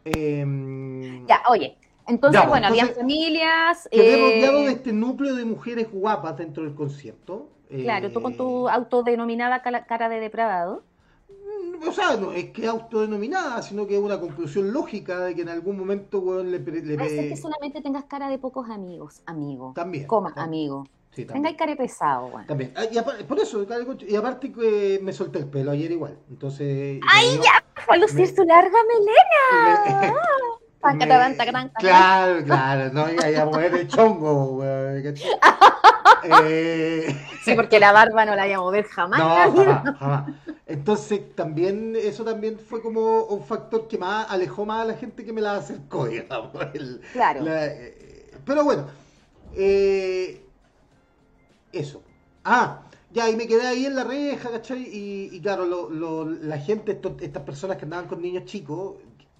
Speaker 2: Em, ya, oye. Entonces, bueno, había familias.
Speaker 1: Quedé eh... rodeado de este núcleo de mujeres guapas dentro del concierto.
Speaker 2: Claro, tú con tu eh, autodenominada cara de depravado
Speaker 1: o sea, no es que autodenominada, sino que es una conclusión lógica de que en algún momento, weón, le,
Speaker 2: le, que solamente tengas cara de pocos amigos, amigo.
Speaker 1: También.
Speaker 2: Coma, amigo. Sí, Tenga cara pesado, weón.
Speaker 1: También. Ah, y por eso, y aparte que me solté el pelo ayer igual. Entonces.
Speaker 2: ¡Ay, ya! Fue a lucir su larga melena.
Speaker 1: claro, claro, no iba a mover el chongo, weón.
Speaker 2: Eh, sí, porque la barba no la iba a mover jamás.
Speaker 1: No, jamás, jamás. Entonces, también, eso también fue como un factor que más alejó más a la gente que me la acercó, digamos.
Speaker 2: claro.
Speaker 1: Eh, pero bueno, eh, eso. Ah, ya, y me quedé ahí en la reja, ¿cachai? Y, claro, la gente, estas personas que andaban con niños chicos,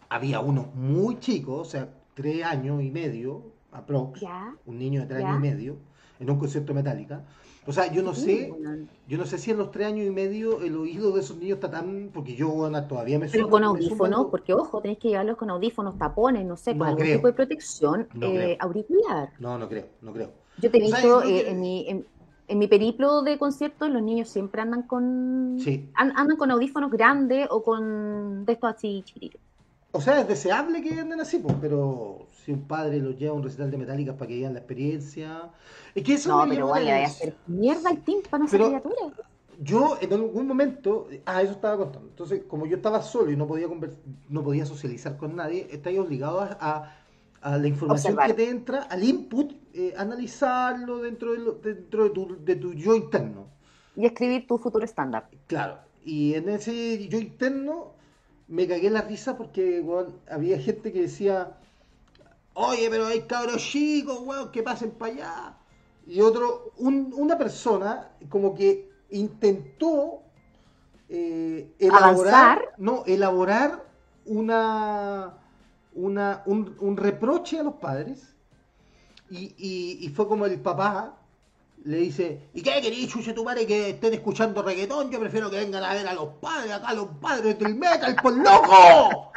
Speaker 1: había uno muy chico, o sea, tres años y medio, aprox, un niño de tres años y medio, en un concierto metálica. O sea, yo no sé, yo no sé si en los tres años y medio el oído de esos niños está tan, porque yo bueno, todavía me
Speaker 2: Pero con audífonos, porque ojo, tenéis que llevarlos con audífonos, tapones, no sé, con algún tipo de protección eh, auricular.
Speaker 1: No, no creo, no creo.
Speaker 2: Yo te he visto eh, en, mi, en, mi periplo de conciertos, los niños siempre andan con andan con audífonos grandes o con de estos así chiquititos.
Speaker 1: O sea, es deseable que anden así, pues, pero si un padre los lleva a un recital de metálicas para que vean la experiencia. Es que eso
Speaker 2: no, pero igual le a hacer mierda el tímpano a esa criatura.
Speaker 1: Yo en algún momento, ah, eso estaba contando. Entonces, como yo estaba solo y no podía no podía socializar con nadie, estáis obligado a, a, la información que te entra, al input, eh, analizarlo dentro, de, dentro de, tu, de tu yo interno.
Speaker 2: Y escribir tu futuro estándar.
Speaker 1: Claro. Y en ese yo interno me cagué la risa porque había gente que decía, oye, pero hay cabros chicos, weón, que pasen para allá. Y otro, una persona como que intentó eh, elaborar, no, elaborar una, una un, reproche a los padres. Y, y, y, fue como el papá le dice, ¿y qué querés, chuche tu madre, que estén escuchando reggaetón? Yo prefiero que vengan a ver a los padres, acá los padres del metal, por loco.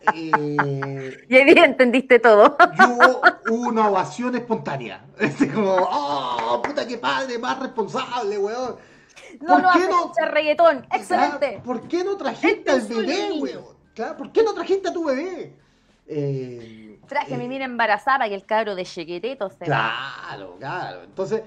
Speaker 2: eh, y ahí entendiste todo.
Speaker 1: Yo una ovación espontánea. Es como, ¡oh, puta que padre, más responsable, weón!
Speaker 2: No, no, qué no reggaetón, excelente.
Speaker 1: ¿Por qué no trajiste al bebé, weón? ¿Por qué no trajiste a tu bebé?
Speaker 2: Eh, Traje a mi mina embarazada y el cabro de chequeteto
Speaker 1: se Claro, claro. Entonces,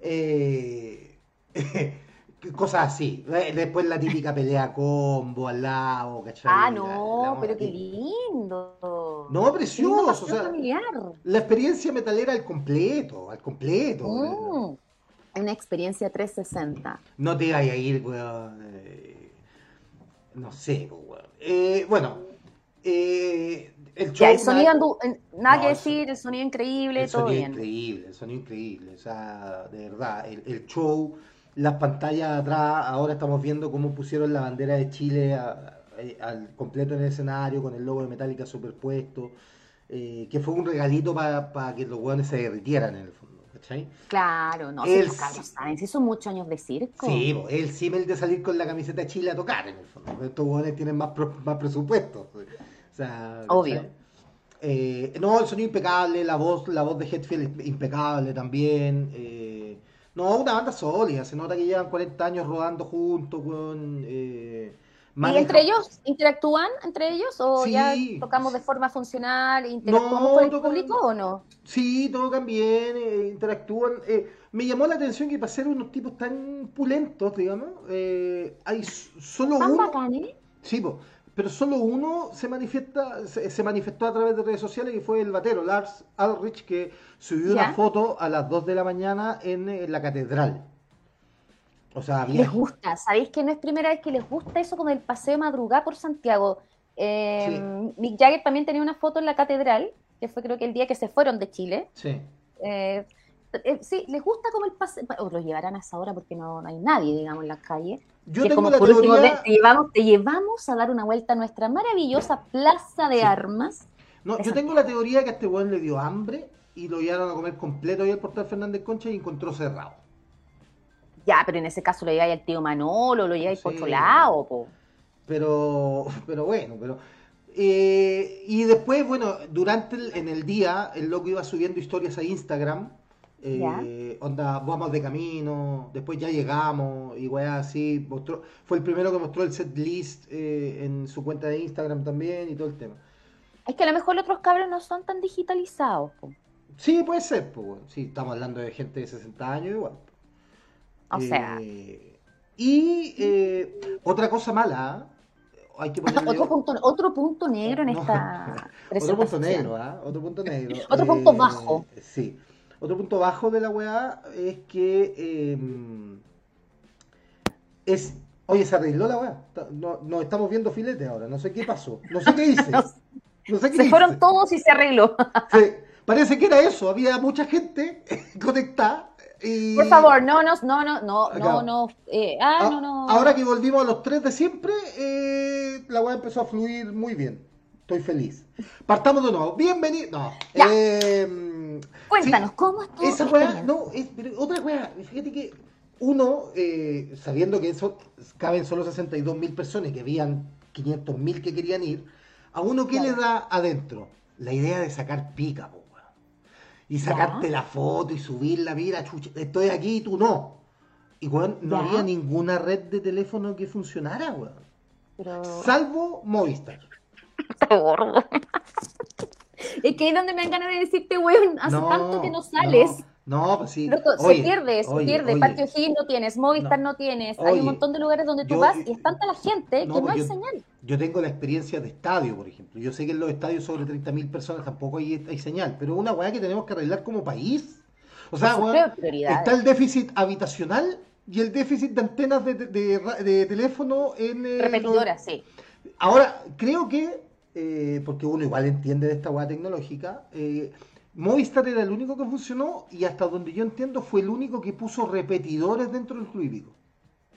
Speaker 1: eh, cosas así. Después la típica pelea combo al lado, ¿cachai?
Speaker 2: Ah, no, pero qué lindo.
Speaker 1: No, precioso. O sea, la experiencia metalera al completo, al completo.
Speaker 2: Mm, una experiencia 360.
Speaker 1: No te vayas a ir, weón. Eh, no sé, weón. Eh, bueno, eh,
Speaker 2: el show. el sonido, nada, que decir, el sonido increíble,
Speaker 1: el
Speaker 2: todo
Speaker 1: sonido increíble, el sonido increíble, o sea, de verdad, el, show, las pantallas atrás, ahora estamos viendo cómo pusieron la bandera de Chile al completo en el escenario, con el logo de Metallica superpuesto, eh, que fue un regalito para que los hueones se derritieran en el fondo. ¿cachai?
Speaker 2: Claro, no, el, si saben, si son muchos años de circo.
Speaker 1: Sí, el símil de salir con la camiseta de Chile a tocar en el fondo. Estos hueones tienen más, más presupuesto.
Speaker 2: Obvio.
Speaker 1: Eh, no, el sonido impecable, la voz, la voz de Hetfield impecable también. Eh, no, una banda sólida, se nota que llevan 40 años rodando juntos, con...
Speaker 2: Eh, ¿Y entre ellos interactúan entre ellos o ya tocamos de forma funcional, interactuamos con el público o no?
Speaker 1: Sí, tocan bien, eh, interactúan. me llamó la atención que para ser unos tipos tan pulentos, digamos, hay solo uno.
Speaker 2: Bacanes?
Speaker 1: Sí, pero solo uno se manifiesta, se, manifestó a través de redes sociales y fue el batero, Lars Alrich, que subió una foto a las 2 de la mañana en, la catedral.
Speaker 2: O sea, Les gusta, ¿sabéis que no es primera vez que les gusta eso con el paseo de madrugada por Santiago? Eh, Mick Jagger también tenía una foto en la catedral, que fue creo que el día que se fueron de Chile. Sí. Eh, eh, sí, les gusta como el pase, o los llevarán a esa hora porque no, hay nadie, digamos, en las calles. Yo tengo como, la por último, te, llevamos, te llevamos a dar una vuelta a nuestra maravillosa plaza de armas.
Speaker 1: No, yo tengo la teoría que a este weón le dio hambre y lo llevaron a comer completo ahí al portal Fernández Concha y encontró cerrado.
Speaker 2: Ya, pero en ese caso lo lleváis al tío Manolo, lo lleváis por otro lado, po.
Speaker 1: Pero, pero bueno, pero... Eh, y después, bueno, durante en el día, el loco iba subiendo historias a Instagram eh, onda, vamos de camino, después ya llegamos, y weá así. Mostró, fue el primero que mostró el set list eh, en su cuenta de Instagram también y todo el tema.
Speaker 2: Es que a lo mejor los otros cabros no son tan digitalizados.
Speaker 1: Sí, puede ser, pues, sí, estamos hablando de gente de 60 años igual.
Speaker 2: O sea.
Speaker 1: Eh, y otra cosa mala, hay que
Speaker 2: ponerle... otro, punto, otro punto negro en esta.
Speaker 1: otro punto negro. Otro punto negro.
Speaker 2: otro punto bajo.
Speaker 1: Sí. Otro punto bajo de la weá es que em, es. Oye, se arregló la weá. No, nos estamos viendo filete ahora. No sé qué pasó. No sé qué hice.
Speaker 2: No sé qué se fueron todos y se arregló.
Speaker 1: Sí, parece que era eso. Había mucha gente conectada. Y...
Speaker 2: Por favor, no, no, no, no, no, no, no, eh, ah, ah, no, no.
Speaker 1: Ahora que volvimos a los tres de siempre, eh, la weá empezó a fluir muy bien. Estoy feliz. Partamos de nuevo. Bienvenido. No. Eh,
Speaker 2: Cuéntanos, ¿cómo
Speaker 1: estuvo? Esa weá, no, es, pero otra weá, fíjate que uno, eh, sabiendo que eso caben solo 62 mil personas y que habían 500 mil que querían ir, a uno ¿qué le da adentro? La idea de sacar pica, po, Y sacarte la foto y subirla, mira, chucha, estoy aquí y tú no. Y weón, no había ninguna red de teléfono que funcionara, weón. Salvo Movistar.
Speaker 2: Es que ahí es donde me dan ganas de decirte, weón, hace tanto que no sales.
Speaker 1: No, pues sí.
Speaker 2: se pierde, se pierde. Patio Hill no tienes, Movistar no, tienes. hay un montón de lugares donde tú vas y es tanta la gente que no pues hay señal.
Speaker 1: Yo tengo la experiencia de estadio, por ejemplo. Yo sé que en los estadios sobre 30.000 personas tampoco hay, hay señal, pero es una weá que tenemos que arreglar como país. O sea, weón, está el déficit habitacional y el déficit de antenas de, de, teléfono en...
Speaker 2: Eh, Repetidoras, sí.
Speaker 1: Ahora, creo que eh, porque uno igual entiende de esta hueá tecnológica, eh, Movistar era el único que funcionó y hasta donde yo entiendo fue el único que puso repetidores dentro del fluídico.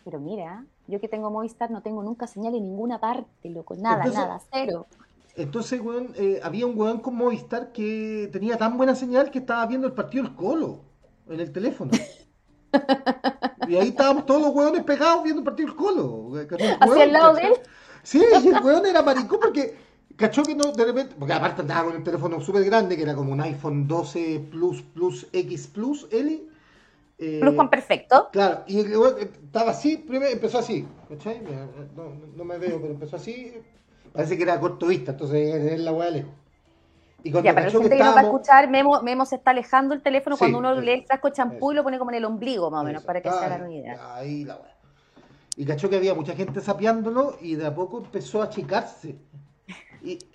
Speaker 2: Pero mira, yo que tengo Movistar no tengo nunca señal en ninguna parte, loco, nada, nada, cero.
Speaker 1: Entonces, weón, eh, había un weón con Movistar que tenía tan buena señal que estaba viendo el partido del Colo en el teléfono. y ahí estábamos todos los weones pegados viendo el partido del Colo.
Speaker 2: ¿Hacia el lado de él?
Speaker 1: Sí, y el weón era maricón porque ¿Cachó que no, de repente, porque aparte andaba con el teléfono súper grande, que era como un iPhone 12 Plus, Plus, X Plus, L.
Speaker 2: Eh, Plus con perfecto.
Speaker 1: Claro, y estaba así, primero empezó así, ¿cachai? No, no, me veo, pero empezó así, parece que era corto vista, entonces es la hueá lejos.
Speaker 2: Y cuando ya, para la gente que, no va a escuchar, Memo, Memo se está alejando el teléfono cuando uno le el frasco champú y lo pone como en el ombligo, más o menos, para que se hagan una idea.
Speaker 1: Ahí la hueá. Y cachó que había mucha gente sapeándolo y de a poco empezó a achicarse.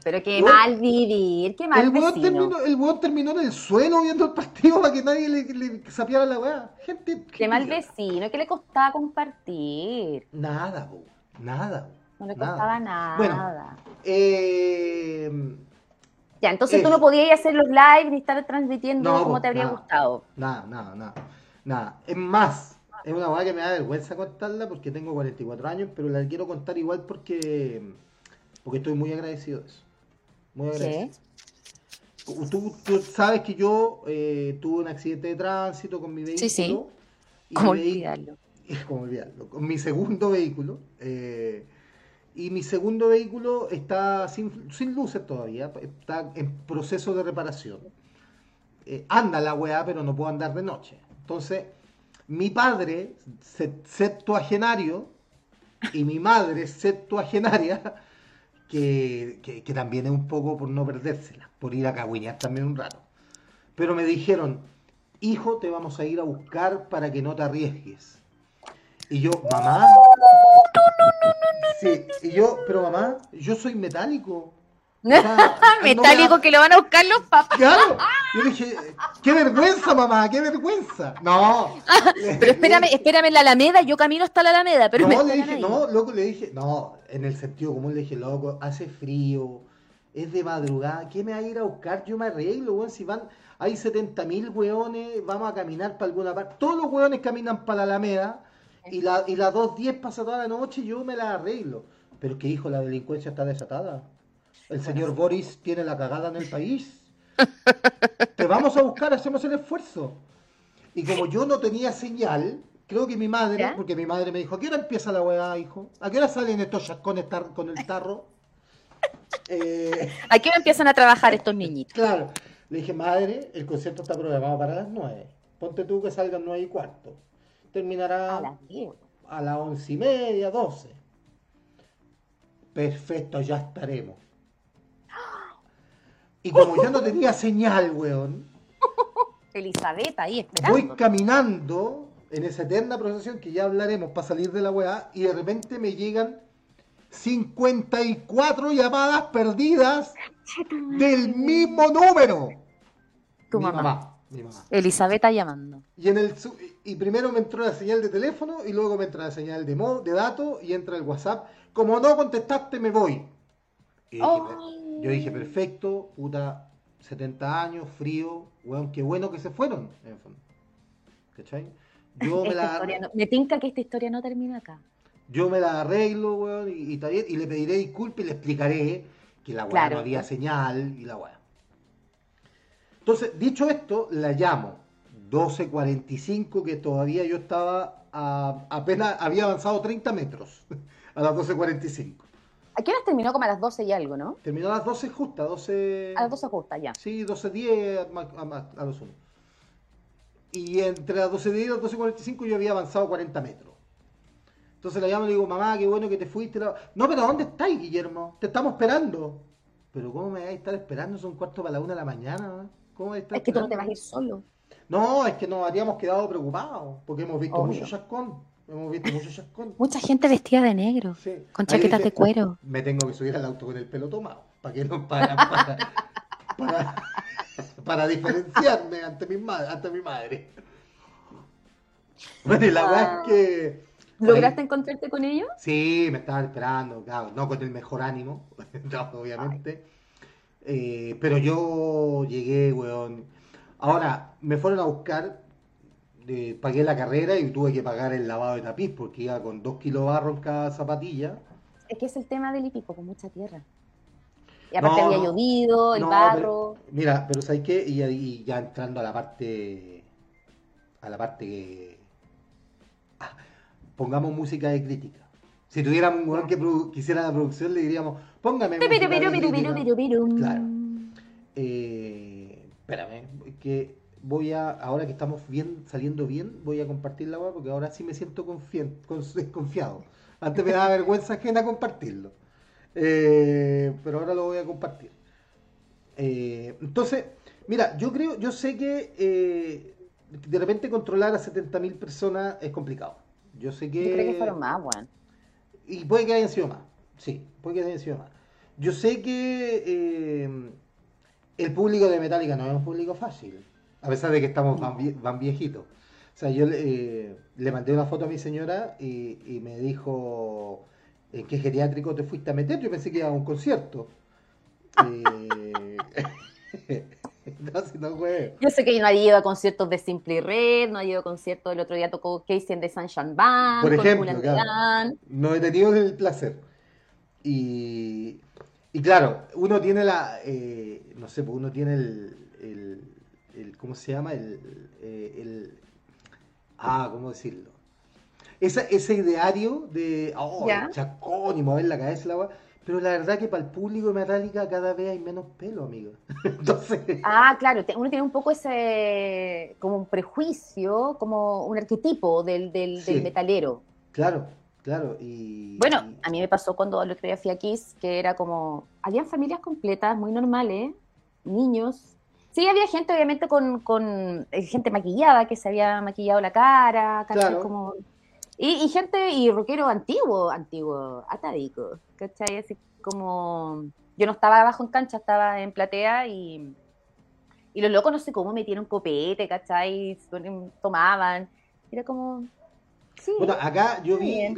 Speaker 2: Pero qué mal vivir, qué mal
Speaker 1: el vecino. Terminó, el weón terminó en el suelo viendo el partido para que nadie le, le sapiara la weá. Gente,
Speaker 2: qué mal vecino, ¿qué le costaba compartir?
Speaker 1: Nada, nada.
Speaker 2: No le costaba nada.
Speaker 1: Bueno, eh,
Speaker 2: ya, entonces tú no podías hacer los live ni estar transmitiendo como te habría gustado.
Speaker 1: Nada, nada, nada. Nada. Es más, es una weá que me da vergüenza contarla porque tengo 44 años, pero la quiero contar igual porque porque estoy muy agradecido de eso. Muy agradecido. Tú, tú, sabes que yo eh, tuve un accidente de tránsito con mi vehículo. Sí, sí.
Speaker 2: ¿Cómo olvidarlo?
Speaker 1: ¿Cómo olvidarlo? Con mi segundo vehículo. Eh, y mi segundo vehículo está sin, sin, luces todavía, está en proceso de reparación. Eh, anda la weá, pero no puedo andar de noche. Entonces, mi padre, septuagenario, y mi madre, septuagenaria, que, también es un poco por no perdérsela, por ir a cagüinear también un rato. Pero me dijeron, hijo, te vamos a ir a buscar para que no te arriesgues. Y yo, mamá,
Speaker 2: no, no, no, no,
Speaker 1: no. Sí, y yo, pero mamá, yo soy metálico.
Speaker 2: Metálico que lo van a buscar los papás.
Speaker 1: Claro. Yo dije, qué vergüenza, mamá, qué vergüenza. No.
Speaker 2: pero espérame, espérame en la Alameda, yo camino hasta la Alameda. Pero
Speaker 1: no, le dije, no, loco, le dije, no, en el sentido común le dije, loco, hace frío, es de madrugada, ¿qué me va a ir a buscar? Yo me arreglo, weón, si van, hay 70 mil weones, vamos a caminar para alguna parte. Todos los weones caminan para la Alameda y la, y las 2.10 pasa toda la noche yo me la arreglo. Pero que hijo, la delincuencia está desatada. El señor Boris tiene la cagada en el país. Te vamos a buscar, hacemos el esfuerzo. Y como yo no tenía señal, creo que mi madre, porque mi madre me dijo, ¿a qué hora empieza la weá, hijo? ¿A qué hora salen estos con el, con el tarro?
Speaker 2: Eh... ¿A qué hora empiezan a trabajar estos niñitos?
Speaker 1: Claro. Le dije, madre, el concierto está programado para las nueve. Ponte tú que salgan nueve y cuarto. Terminará a las, a las once y media, doce. Perfecto, ya estaremos. Y como yo no tenía señal, weón.
Speaker 2: Elizabeth ahí esperando.
Speaker 1: Voy caminando en esa eterna procesión que ya hablaremos para salir de la weá y de repente me llegan 54 llamadas perdidas del mismo número.
Speaker 2: Tu mamá. Mi mamá. Elizabeth llamando.
Speaker 1: Y, en el, y primero me entró la señal de teléfono y luego me entra la señal de, mo, de datos y entra el WhatsApp. Como no contestaste, me voy. Y yo dije, perfecto, puta, 70 años, frío, weón, qué bueno que se fueron, en fondo.
Speaker 2: ¿Cachai? Yo me la... me tinca que esta historia no termina acá.
Speaker 1: Yo me la arreglo, weón, y, y, le pediré disculpas y le explicaré que la weá no había señal y la weá. Entonces, dicho esto, la llamo. 12.45, que todavía yo estaba apenas había avanzado 30 metros a las 12.45.
Speaker 2: ¿A qué horas terminó? Como a las 12 y algo, ¿no?
Speaker 1: Terminó a las 12 justa, 12...
Speaker 2: A las 12 justa, ya.
Speaker 1: Sí, 12.10 a, a, los 1. Y entre las 12.10 y las 12.45 yo había avanzado 40 metros. Entonces la llamo y le digo, mamá, qué bueno que te fuiste. No, pero ¿dónde estáis, Guillermo? Te estamos esperando. Pero ¿cómo me vais a estar esperando? Son cuarto para la una de la mañana. ¿Cómo
Speaker 2: Es que tú no te vas a ir solo.
Speaker 1: No, es que nos habríamos quedado preocupados porque hemos visto mucho chascón. Hemos visto.
Speaker 2: Mucha gente vestida de negro, con chaquetas de cuero.
Speaker 1: Me tengo que subir al auto con el pelo tomado, para que no para, para, para, diferenciarme ante mi, madre, ante mi madre. Bueno, y la verdad es que.
Speaker 2: ¿Lograste encontrarte con ellos?
Speaker 1: Sí, me estaban esperando, claro, no con el mejor ánimo, obviamente. Eh, pero yo llegué, weón. Ahora, me fueron a buscar pagué la carrera y tuve que pagar el lavado de tapiz porque iba con dos kilos de barro en cada zapatilla.
Speaker 2: Es que es el tema del hípico, con mucha tierra. Y aparte había llovido, el barro.
Speaker 1: mira, pero ¿sabes qué? Y, ya entrando a la parte. A la parte que. Ah, pongamos música de crítica. Si tuviéramos un que quisiera la producción, le diríamos, póngame. música de claro. Eh, espérame, que voy a, ahora que estamos bien, saliendo bien, voy a compartir la web porque ahora sí me siento desconfiado. Antes me daba vergüenza ajena compartirlo. Eh, pero ahora lo voy a compartir. Eh, entonces, mira, yo creo, yo sé que eh, de repente controlar a 70.000 personas es complicado. Yo sé que...
Speaker 2: Yo creo que fueron más, Juan.
Speaker 1: Y puede que hayan sido más. Sí, puede que hayan sido más. Yo sé que el público de Metallica no es un público fácil a pesar de que estamos van, viejitos. O sea, yo eh, le mandé una foto a mi señora y, me dijo, ¿en qué geriátrico te fuiste a meter? Yo pensé que iba a un concierto. Eh,
Speaker 2: no, si no fue. Yo sé que no ha ido a conciertos de Simple Red, no ha ido a conciertos, el otro día tocó Casey de Sunshine Band.
Speaker 1: Por ejemplo, no he tenido el placer. Y, y claro, uno tiene la, eh, no sé, pues uno tiene el el ¿cómo se llama? El, eh, el ah, ¿cómo decirlo? ese ideario de, oh, chacón y mover la cabeza, la pero la verdad que para el público de Metallica cada vez hay menos pelo, amigo. Entonces...
Speaker 2: Ah, claro, uno tiene un poco ese, como un prejuicio, como un arquetipo del, del, metalero.
Speaker 1: Claro, claro. Y,
Speaker 2: bueno, a mí me pasó cuando lo creía a Kiss, que era como, habían familias completas, muy normales, niños, Sí, había gente, obviamente, con, con eh, gente maquillada, que se había maquillado la cara, como... Y, gente, y rockero antiguo, antiguo, atávico, ¿cachai? Así como, yo no estaba abajo en cancha, estaba en platea y, y los locos no sé cómo metieron copete, ¿cachai? Tomaban, era como,
Speaker 1: sí. Bueno, acá yo vi,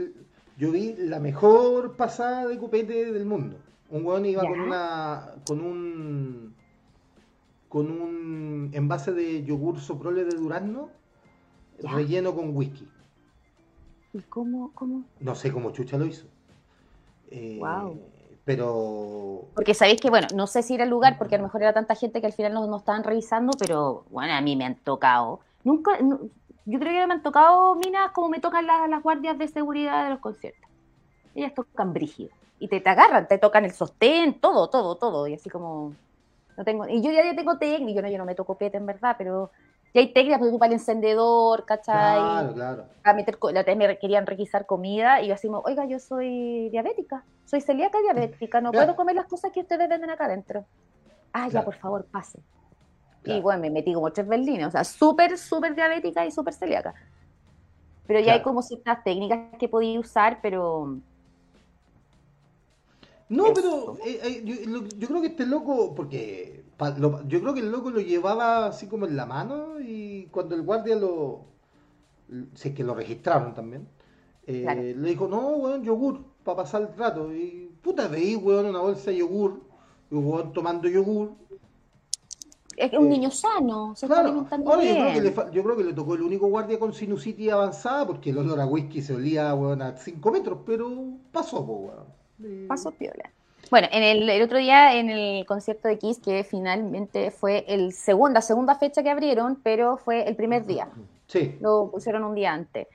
Speaker 1: yo vi la mejor pasada de copete del mundo. Un weón iba con una, con un, con un envase de yogur soprole de durazno relleno con whisky.
Speaker 2: ¿Y cómo, cómo?
Speaker 1: No sé cómo Chucha lo hizo. wow. Eh, pero.
Speaker 2: Porque sabéis que, bueno, no sé si era el lugar, porque a lo mejor era tanta gente que al final no, no estaban revisando, pero bueno, a mí me han tocado. Nunca, yo creo que me han tocado minas como me tocan las, las guardias de seguridad de los conciertos. Ellas tocan brígido. Y te, te agarran, te tocan el sostén, todo, todo, todo. Y así como. No tengo, y yo ya, tengo técnica, yo no, yo no me toco pete en verdad, pero y hay técnicas, para el encendedor, ¿cachai? Claro, claro. A meter, la me querían requisar comida y yo así, oiga, yo soy diabética, soy celíaca diabética, no puedo comer las cosas que ustedes venden acá adentro. Ah, ya, por favor, pase. Y bueno, me metí como tres berlines, o sea, súper, súper diabética y súper celíaca. Pero ya hay como ciertas técnicas que podía usar, pero...
Speaker 1: No, pero eh, eh, yo, creo que este loco, porque yo creo que el loco lo llevaba así como en la mano y cuando el guardia lo... Es que lo registraron también. Eh, le dijo, no, weón, yogur, para pasar el rato. Y puta, veí, weón, una bolsa de yogur. Y weón tomando yogur.
Speaker 2: Es un niño sano, se está alimentando Ahora,
Speaker 1: bien. Yo, creo que le, yo creo que le tocó el único guardia con sinusitis avanzada, porque el olor a whisky se olía, weón, a 5 metros, pero pasó, weón.
Speaker 2: Pasó piola. Bueno, en el, otro día en el concierto de Kiss, que finalmente fue el segundo, la segunda fecha que abrieron, pero fue el primer día. Sí. Lo pusieron un día antes.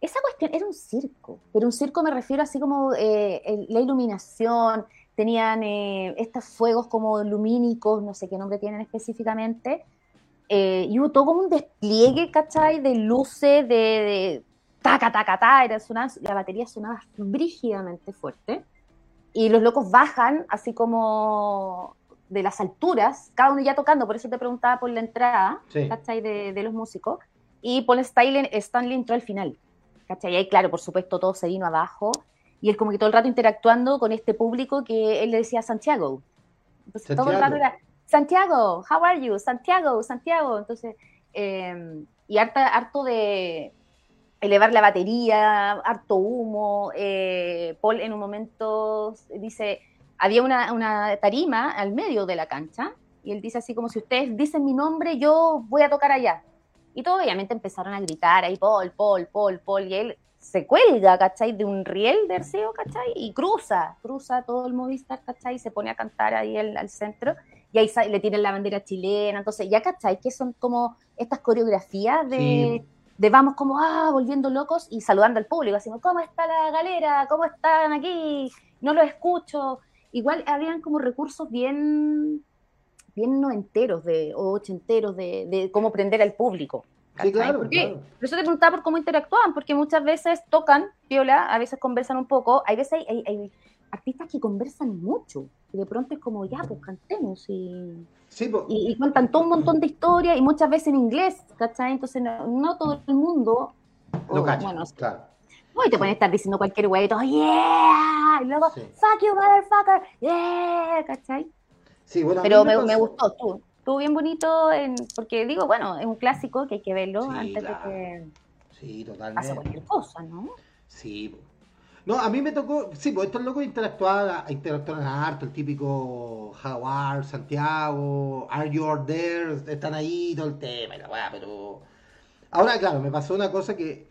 Speaker 2: Esa cuestión era un circo, pero un circo me refiero así como eh, la iluminación, tenían eh, estos fuegos como lumínicos, no sé qué nombre tienen específicamente, eh, y hubo todo como un despliegue, ¿cachai? De luces, de, de taca, taca, taca, era, la batería sonaba brígidamente fuerte y los locos bajan así como de las alturas, cada uno ya tocando, por eso te preguntaba por la entrada, ¿cachai? De, los músicos, y Paul Stanley, Stanley entró al final, ¿cachai? Y ahí, claro, por supuesto, todo se vino abajo, y él como que todo el rato interactuando con este público que él le decía Santiago. Entonces todo el rato era, Santiago, how are you? Santiago, Santiago. Entonces, eh, y harto de, elevar la batería, harto humo. Eh, Paul en un momento dice, había una, tarima al medio de la cancha y él dice así como si ustedes dicen mi nombre, yo voy a tocar allá. Y todos obviamente empezaron a gritar ahí, Paul, Paul, Paul, Paul, y él se cuelga, ¿cachai? De un riel de Arceo, ¿cachai? Y cruza, cruza todo el Movistar, ¿cachai? Y se pone a cantar ahí al centro y ahí le tienen la bandera chilena. Entonces, ya, ¿cachai? Que son como estas coreografías de de vamos como, ah, volviendo locos y saludando al público, así ¿cómo está la galera? ¿Cómo están aquí? No lo escucho. Igual habían como recursos bien, bien noventeros de, o ochenteros de, de cómo prender al público.
Speaker 1: Sí, claro, ¿Por qué?
Speaker 2: Por eso te preguntaba por cómo interactúan, porque muchas veces tocan, viola, a veces conversan un poco, hay veces hay artistas que conversan mucho, y de pronto es como, ya, pues cantemos y, y, cuentan todo un montón de historias y muchas veces en inglés, ¿cachai? Entonces no, todo el mundo...
Speaker 1: Lo bueno, claro.
Speaker 2: y te pueden estar diciendo cualquier güey y yeah, y luego, fuck you, motherfucker, yeah, ¿cachai?
Speaker 1: Sí, bueno,
Speaker 2: Pero me, me, gustó, tú, estuvo bien bonito, en, porque digo, bueno, es un clásico que hay que verlo antes de que
Speaker 1: sí, totalmente. pase
Speaker 2: cualquier cosa, ¿no?
Speaker 1: Sí, no, a mí me tocó, sí, pues estos locos interactuaban, interactuaban harto, el típico Jaguar, Santiago, Are You There, están ahí, todo el tema y la weá, pero... Ahora, claro, me pasó una cosa que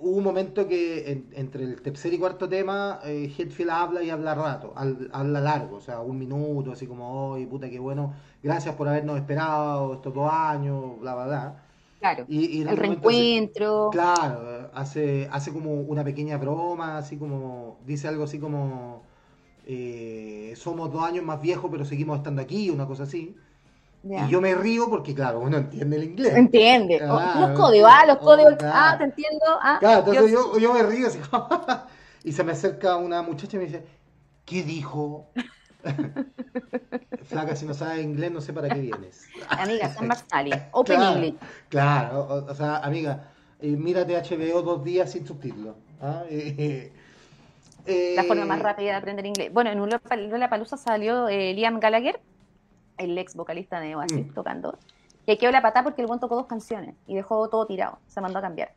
Speaker 1: hubo un momento que entre el tercer y cuarto tema, eh, habla y habla rato, habla largo, o sea, un minuto, así como, oye, puta, qué bueno, gracias por habernos esperado estos dos años, bla, bla, bla.
Speaker 2: Claro, y, el reencuentro.
Speaker 1: claro, hace, hace como una pequeña broma, así como, dice algo así como, eh, somos dos años más viejos pero seguimos estando aquí, una cosa así. Y yo me río porque, claro, uno entiende el inglés.
Speaker 2: Entiende. los códigos, ah, los códigos. Ah, te entiendo. Ah,
Speaker 1: claro, entonces yo, yo, me río así, y se me acerca una muchacha y me dice, ¿qué dijo? Flaca, si no sabes inglés, no sé para qué vienes.
Speaker 2: Amiga, San Marciali, Open
Speaker 1: claro,
Speaker 2: English.
Speaker 1: Claro, o, sea, amiga, eh, mírate HBO dos días sin subtítulos. ¿ah?
Speaker 2: la forma más rápida de aprender inglés. Bueno, en Lola Palusa salió Liam Gallagher, el ex vocalista de Oasis, mm. tocando. Y quedó la patada porque el buen tocó dos canciones y dejó todo tirado. Se mandó a cambiar.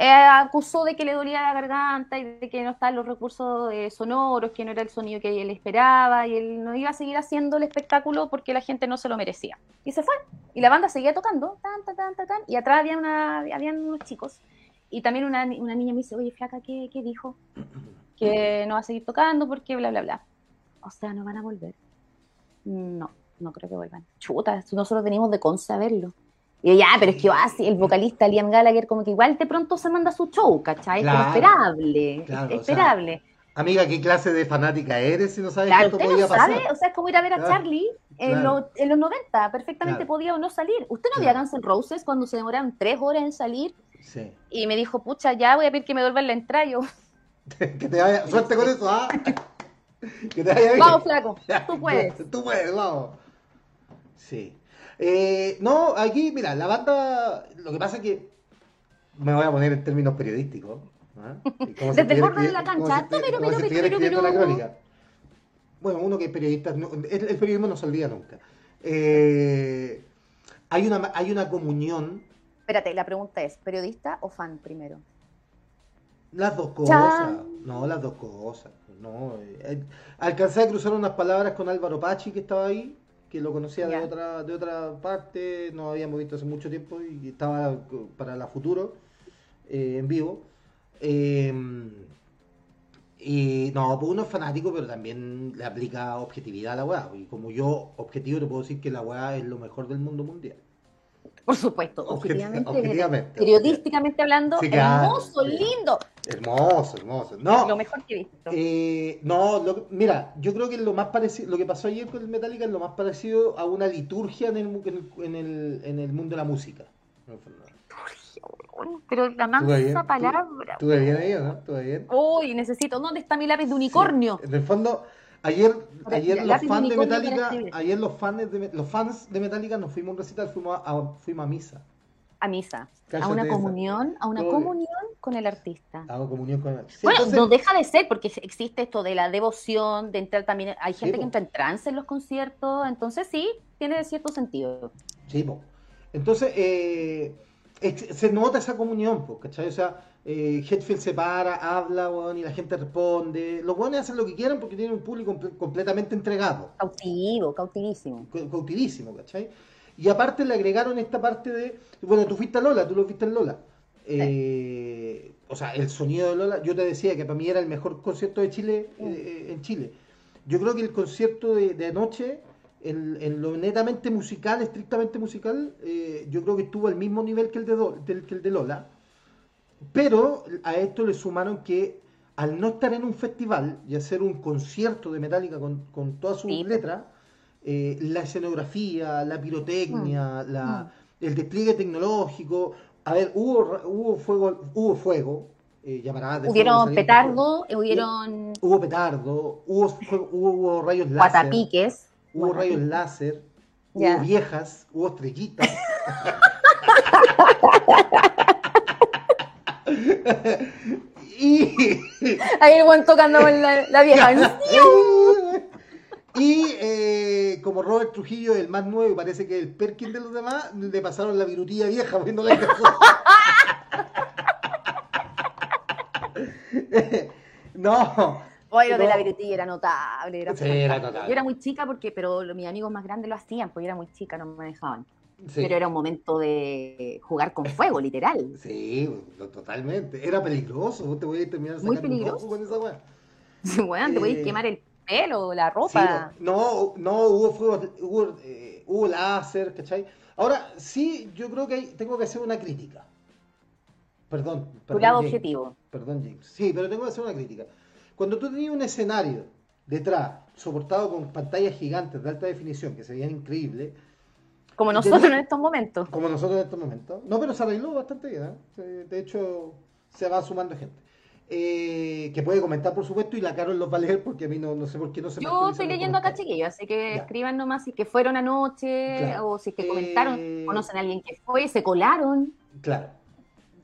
Speaker 2: Eh, acusó de que le dolía la garganta y de que no estaban los recursos eh, sonoros, que no era el sonido que él esperaba y él no iba a seguir haciendo el espectáculo porque la gente no se lo merecía. Y se fue. Y la banda seguía tocando, tan, tan, tan, tan, y atrás había una, habían unos chicos. Y también una, una niña me dice, oye, flaca, ¿qué, ¿qué dijo? Que no va a seguir tocando porque bla, bla, bla. O sea, no van a volver. No, no creo que vuelvan. Chuta, nosotros venimos de Conce a verlo. Y ya, pero es que así, el vocalista Liam Gallagher como que igual de pronto se manda su show, ¿cachai? Claro, esperable, esperable.
Speaker 1: amiga, ¿qué clase de fanática eres si no sabes
Speaker 2: claro, cuánto podía no pasar? Sabe? O sea, es como ir a ver a Charlie en, en, los 90, perfectamente podía o no salir. ¿Usted no había Guns N' Roses cuando se demoraron tres horas en salir? Sí. Y me dijo, pucha, ya voy a pedir que me devuelvan la entrada. Yo...
Speaker 1: que te vaya, suerte con eso, ¿ah?
Speaker 2: que te vaya bien. Vamos, flaco, tú puedes.
Speaker 1: Tú puedes, vamos. Sí. Eh, no, aquí, mira, la banda, lo que pasa es que me voy a poner en términos periodísticos.
Speaker 2: Desde el borde de la cancha, pero, pero, pero,
Speaker 1: Bueno, uno que es periodista, el, periodismo no se olvida nunca. Eh, hay, una, hay una comunión.
Speaker 2: Espérate, la pregunta es, ¿periodista o fan primero?
Speaker 1: Las dos cosas. No, las dos cosas. No, eh, alcancé a cruzar unas palabras con Álvaro Pachi que estaba ahí que lo conocía de otra de otra parte, no habíamos visto hace mucho tiempo y estaba para la futuro eh, en vivo. Em, y no, pues uno es fanático, pero también le aplica objetividad a la weá. Y como yo, objetivo, te puedo decir que la weá es lo mejor del mundo mundial.
Speaker 2: Por supuesto, objetivamente, periodísticamente hablando, hermoso, lindo.
Speaker 1: Hermoso, hermoso. No,
Speaker 2: lo mejor que he visto.
Speaker 1: Eh, no, mira, yo creo que lo más parecido, lo que pasó ayer con el Metallica es lo más parecido a una liturgia en el, en el, en el, mundo de la música.
Speaker 2: Pero la mansa palabra.
Speaker 1: Tuve bien ahí, ¿no? Tuve bien.
Speaker 2: Uy, necesito. ¿Dónde está mi lápiz de unicornio?
Speaker 1: En el fondo, Ayer, ayer los fans de Metallica, ayer los fans de, los fans de Metallica nos fuimos a un recital, fuimos a, fuimos a misa.
Speaker 2: A misa. A una comunión, a una comunión con el artista.
Speaker 1: A una comunión con el
Speaker 2: artista. bueno, no deja de ser, porque existe esto de la devoción, de entrar también, hay gente que entra en trance en los conciertos, entonces sí, tiene cierto sentido.
Speaker 1: Sí, entonces eh, se nota esa comunión, ¿cachai? O sea, eh, Hetfield se para, habla, y la gente responde. Los weones hacen lo que quieran porque tienen un público completamente entregado.
Speaker 2: Cautivo, cautivísimo.
Speaker 1: Cautivísimo, ¿cachai? Y aparte le agregaron esta parte de, bueno, tú fuiste a Lola, tú lo viste en Lola. Eh, o sea, el sonido de Lola, yo te decía que para mí era el mejor concierto de Chile mm. eh, en Chile. Yo creo que el concierto de, anoche, en, lo netamente musical, estrictamente musical, yo creo que estuvo al mismo nivel que el de, que el de Lola pero a esto le sumaron que al no estar en un festival y hacer un concierto de Metallica con, con todas sus letras, eh, la escenografía, la pirotecnia, mm. la, mm. el despliegue tecnológico, a ver, hubo, hubo fuego, hubo fuego,
Speaker 2: eh, hubieron petardo, hubieron...
Speaker 1: Hubo petardo, hubo, hubo, rayos
Speaker 2: láser. Guatapiques.
Speaker 1: Hubo rayos láser, hubo viejas, hubo estrellitas.
Speaker 2: y. Ahí el buen tocando con la, vieja.
Speaker 1: y eh, como Robert Trujillo es el más nuevo y parece que el Perkin de los demás, le pasaron la virutilla vieja viendo la No.
Speaker 2: Lo de la virutilla era notable. Era,
Speaker 1: sí, era notable.
Speaker 2: Yo era muy chica porque, pero mis amigos más grandes lo hacían, porque yo era muy chica, no me dejaban. Pero era un momento de jugar con fuego, literal.
Speaker 1: Sí, totalmente. Era peligroso. Vos te voy a terminar
Speaker 2: Muy peligroso. con esa weá. Bueno, te a eh, quemar el pelo, la ropa.
Speaker 1: no, no, hubo fuego, hubo, eh, hubo láser, ¿cachai? Ahora, sí, yo creo que tengo que hacer una crítica. Perdón.
Speaker 2: perdón tu lado objetivo.
Speaker 1: Perdón, James. Sí, pero tengo que hacer una crítica. Cuando tú tenías un escenario detrás, soportado con pantallas gigantes de alta definición, que se veían increíbles,
Speaker 2: como nosotros en estos momentos.
Speaker 1: Como nosotros en estos momentos. No, pero se arregló bastante bien. ¿eh? De hecho, se va sumando gente. Eh, que puede comentar, por supuesto, y la Carol los va a leer porque a mí no, no sé por qué no se
Speaker 2: Yo estoy leyendo acá, chiquillos, así que escriban nomás si que fueron anoche, o si que comentaron, eh, conocen a alguien que fue, se colaron.
Speaker 1: Claro.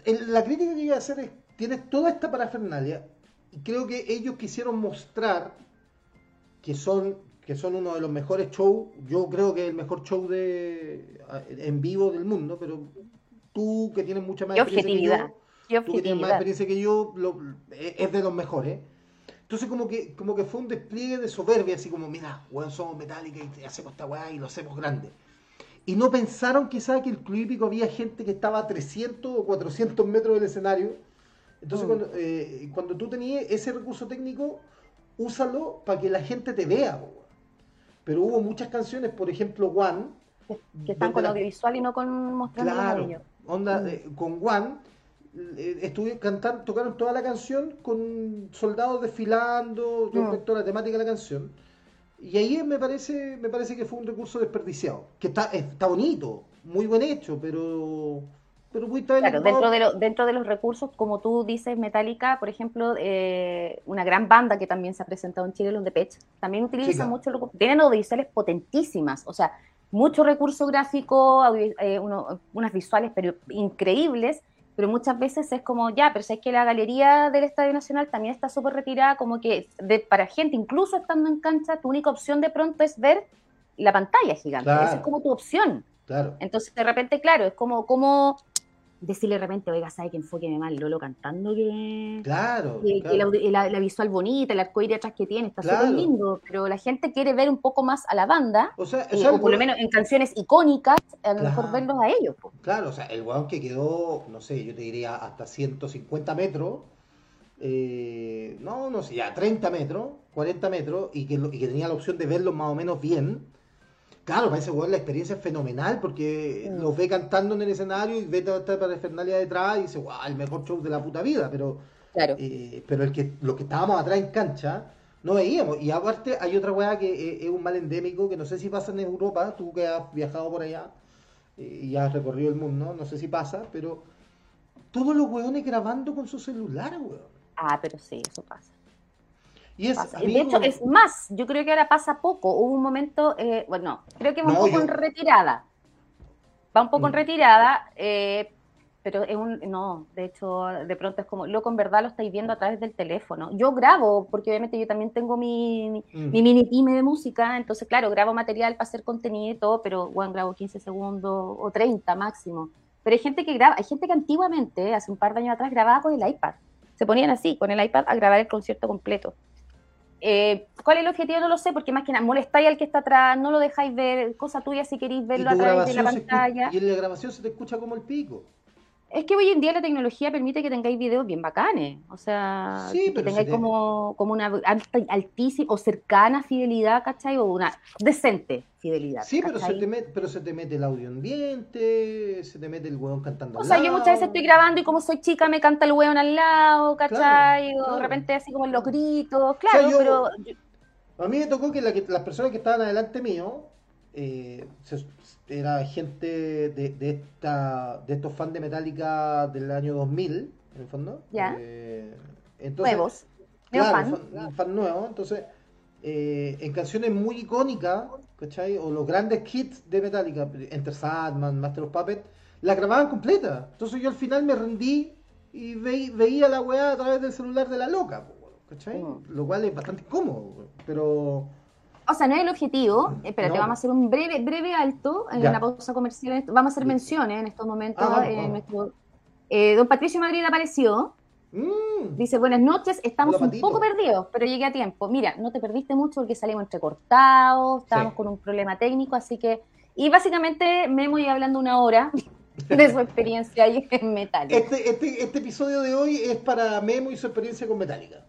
Speaker 1: la crítica que iba a hacer es, tienes toda esta parafernalia y creo que ellos quisieron mostrar que son que son uno de los mejores shows, yo creo que es el mejor show de en vivo del mundo, pero tú que tienes mucha más
Speaker 2: experiencia
Speaker 1: que yo, tú que tienes más experiencia que yo, es de los mejores. Entonces como que, como que fue un despliegue de soberbia, así como, mira, weón, somos metálica y hacemos esta weá y lo hacemos grande. Y no pensaron quizá que el club hípico había gente que estaba a 300 o 400 metros del escenario. Entonces mm. cuando, eh, cuando, tú tenías ese recurso técnico, úsalo para que la gente te vea. Pero hubo muchas canciones, por ejemplo, One.
Speaker 2: Que están con audiovisual y no con mostrando
Speaker 1: claro, Onda, mm. eh, con One eh, estuve cantando, tocaron toda la canción con soldados desfilando mm. respecto a la temática de la canción. Y ahí me parece, me parece que fue un recurso desperdiciado. Que está, está bonito, muy buen hecho, pero, pero muy
Speaker 2: claro, dentro de, dentro de los recursos, como tú dices, Metallica, por ejemplo, eh, una gran banda que también se ha presentado en Chile, los de Pech, también utiliza mucho, tienen audiovisuales potentísimas, o sea, mucho recurso gráfico, eh, unas visuales pero increíbles, pero muchas veces es como, ya, pero es que la galería del Estadio Nacional también está súper retirada, como que de, para gente, incluso estando en cancha, tu única opción de pronto es ver la pantalla gigante. Esa es como tu opción.
Speaker 1: Claro.
Speaker 2: Entonces, de repente, claro, es como, como decirle de repente, oiga, ¿sabe que enfoque mal Lolo cantando? Que,
Speaker 1: claro.
Speaker 2: la, visual bonita, el arcoíris atrás que tiene, está súper lindo, pero la gente quiere ver un poco más a la banda, o, sea, eh, o por lo menos en canciones icónicas, a lo mejor verlos a ellos.
Speaker 1: Claro, o sea, el weón que quedó, no sé, yo te diría hasta 150 metros, eh, no, no sé, ya 30 metros, 40 metros, y que, y que tenía la opción de verlos más o menos bien Claro, para ese weón la experiencia es fenomenal porque mm. los ve cantando en el escenario y ve toda esta parafernalia detrás y dice, wow, el mejor show de la puta vida, pero
Speaker 2: claro.
Speaker 1: Eh, pero el que los que estábamos atrás en cancha no veíamos. Y aparte hay otra weá que es, un mal endémico que no sé si pasa en Europa, tú que has viajado por allá eh, y has recorrido el mundo, no sé si pasa, pero todos los weones grabando con su celular, weón.
Speaker 2: Ah, pero sí, eso pasa. Y es, de hecho, es más, yo creo que ahora pasa poco. Hubo un momento, eh, bueno, creo que va un poco en retirada. Va un poco en mm. retirada, eh, pero es un, no, de hecho, de pronto es como, loco, en verdad lo estáis viendo a través del teléfono. Yo grabo, porque obviamente yo también tengo mi, mi, mm. mini pyme de música, entonces, claro, grabo material para hacer contenido y todo, pero, bueno, grabo 15 segundos o 30 máximo. Pero hay gente que graba, hay gente que antiguamente, hace un par de años atrás, grababa con el iPad. Se ponían así, con el iPad, a grabar el concierto completo. Eh, ¿Cuál es el objetivo? No lo sé, porque más que nada molestáis al que está atrás, no lo dejáis ver, cosa tuya si queréis verlo a través de la pantalla.
Speaker 1: y en la grabación se te escucha como el pico.
Speaker 2: Es que hoy en día la tecnología permite que tengáis videos bien bacanes, o sea, que tengáis como, como una altísima o cercana fidelidad, ¿cachai? O una decente fidelidad.
Speaker 1: Sí, pero se, te mete, pero se te mete el audio ambiente, se te mete el hueón cantando.
Speaker 2: O sea, yo muchas veces estoy grabando y como soy chica me canta el hueón al lado, ¿cachai? o de repente así como en los gritos, claro, pero...
Speaker 1: A mí me tocó que, las personas que estaban adelante mío, eh, era gente de, de, esta, de estos fans de Metallica del año 2000, en el fondo.
Speaker 2: Ya.
Speaker 1: Eh,
Speaker 2: entonces, Nuevos.
Speaker 1: Claro, fan, fan nuevo. Entonces, eh, en canciones muy icónicas, ¿cachai? O los grandes hits de Metallica, Enter Sandman, Master of Puppets, la grababan completa. Entonces yo al final me rendí y veía la weá a través del celular de la loca, ¿cachai? Mm. Lo cual es bastante cómodo, pero
Speaker 2: o sea, no es el objetivo. Espérate, vamos a hacer un breve, breve alto en la pausa comercial. Vamos a hacer menciones en estos momentos. Ah, eh, don Patricio Madrid apareció. Mm. Dice, buenas noches, estamos un poco perdidos, pero llegué a tiempo. Mira, no te perdiste mucho porque salimos entrecortados, estábamos con un problema técnico, así que... Y básicamente me voy hablando una hora de su experiencia ahí en Metallica.
Speaker 1: Este, este, este episodio de hoy es para Memo y su experiencia con Metallica.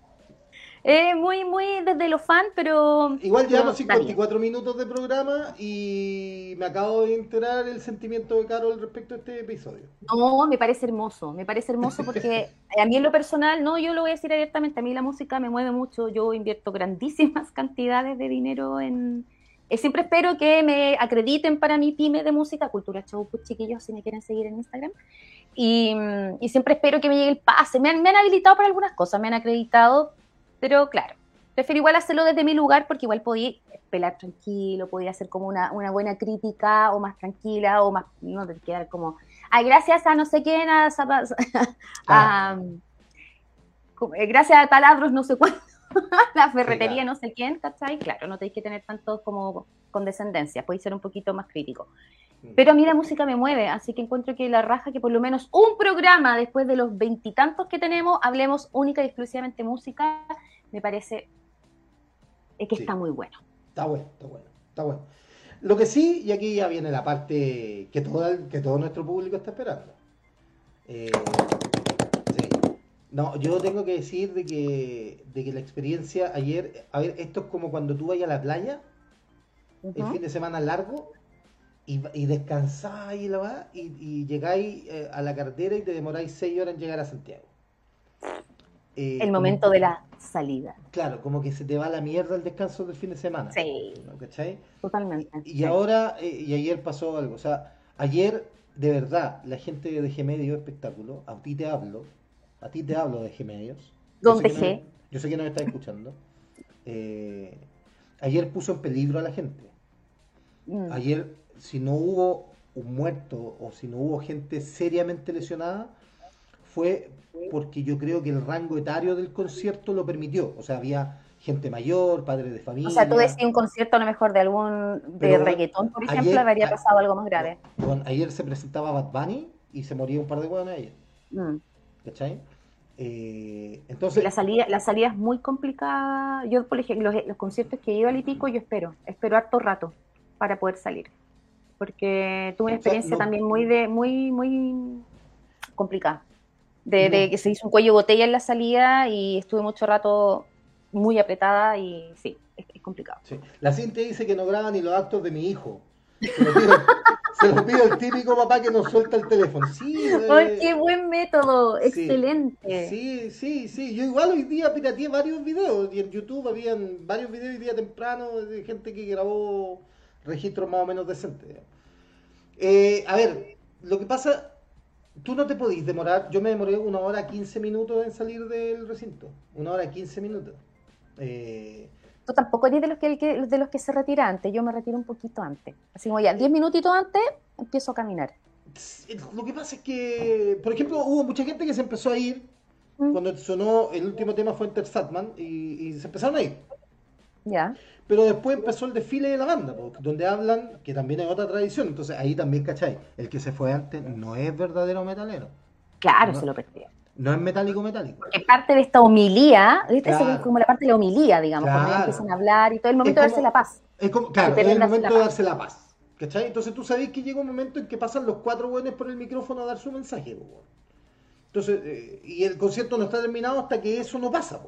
Speaker 2: Eh, muy, muy desde los fans, pero...
Speaker 1: Igual llevamos 54 minutos de programa y me acabo de enterar el sentimiento de Carol respecto a este episodio.
Speaker 2: No, me parece hermoso, me parece hermoso porque a mí en lo personal, no, yo lo voy a decir abiertamente, a mí la música me mueve mucho, yo invierto grandísimas cantidades de dinero en... Eh, siempre espero que me acrediten para mi pyme de música, Cultura Show, pues, chiquillos, si me quieren seguir en Instagram. Y, y, siempre espero que me llegue el pase. Me han, me han habilitado para algunas cosas, me han acreditado, pero claro, prefiero igual hacerlo desde mi lugar porque igual podía pelar tranquilo, podía hacer como una, una buena crítica o más tranquila o más, no te quedar como, ay, gracias a no sé quién, a, a, eh, gracias a taladros no sé cuánto, la ferretería no sé quién, ¿cachai? Claro, no tenéis que tener tanto como condescendencia, podéis ser un poquito más crítico. Mm. Pero a mí la música me mueve, así que encuentro que la raja que por lo menos un programa después de los veintitantos que tenemos, hablemos única y exclusivamente música, me parece es que está muy bueno.
Speaker 1: Está bueno, está bueno, está bueno. Lo que sí, y aquí ya viene la parte que todo, que todo nuestro público está esperando. Eh, no, yo tengo que decir de que, de que la experiencia ayer, a ver, esto es como cuando tú vayas a la playa, el fin de semana largo, y, y descansáis y, la, y, y llegáis eh, a la carretera y te demoráis seis horas en llegar a Santiago.
Speaker 2: Eh, el momento de la salida.
Speaker 1: Claro, como que se te va la mierda el descanso del fin de semana.
Speaker 2: Sí. ¿Cachai? Totalmente.
Speaker 1: Y, ahora, eh, y ayer pasó algo. O sea, ayer, de verdad, la gente de G Medio Espectáculo, a ti te hablo, a ti te hablo de G Medios.
Speaker 2: ¿Dónde G?
Speaker 1: yo sé que no me estás escuchando. Eh, ayer puso en peligro a la gente. Mm. Ayer, si no hubo un muerto o si no hubo gente seriamente lesionada, fue porque yo creo que el rango etario del concierto lo permitió. O sea, había gente mayor, padres de familia. O
Speaker 2: sea, tú decías un concierto a lo mejor de algún de reggaetón, por ejemplo, habría pasado algo más grave.
Speaker 1: ayer se presentaba Bad Bunny y se moría un par de hueones ayer. Mm. ¿Cachai? Eh, entonces,
Speaker 2: la salida, la salida es muy complicada. Yo, por ejemplo, los, conciertos que he ido al Itico, yo espero, espero harto rato para poder salir. Porque tuve una experiencia también muy de, muy, muy complicada. De, que se hizo un cuello botella en la salida y estuve mucho rato muy apretada y sí, es, complicado.
Speaker 1: La Cintia dice que no graba ni los actos de mi hijo. Se lo pido el típico papá que nos suelta el teléfono. Sí,
Speaker 2: qué buen método! Excelente.
Speaker 1: Sí, sí, sí. Yo igual hoy día pirateé varios videos y en YouTube habían varios videos hoy día temprano de gente que grabó registros más o menos decentes. Eh, a ver, lo que pasa, tú no te podís demorar. Yo me demoré una hora 15 minutos en salir del recinto. Una hora 15 minutos. Eh,
Speaker 2: tú tampoco eres de los que, de los que se retira antes, yo me retiro un poquito antes. Así como ya, 10 minutitos antes, empiezo a caminar.
Speaker 1: Lo que pasa es que, por ejemplo, hubo mucha gente que se empezó a ir mm. cuando sonó el último tema fue Enter Satman y, se empezaron a ir.
Speaker 2: Ya.
Speaker 1: Pero después empezó el desfile de la banda, donde hablan, que también es otra tradición. Entonces ahí también, ¿cachai? El que se fue antes no es verdadero metalero.
Speaker 2: Claro, se lo perdió.
Speaker 1: No es metálico metálico.
Speaker 2: Es parte de esta homilía, ¿viste? Es como la parte de la homilía, digamos, cuando empiezan a hablar y todo el momento de darse la paz.
Speaker 1: Es como, claro, es el momento de darse la paz. ¿Cachai? Entonces tú sabés que llega un momento en que pasan los cuatro buenos por el micrófono a dar su mensaje, Entonces, eh, y el concierto no está terminado hasta que eso no pasa,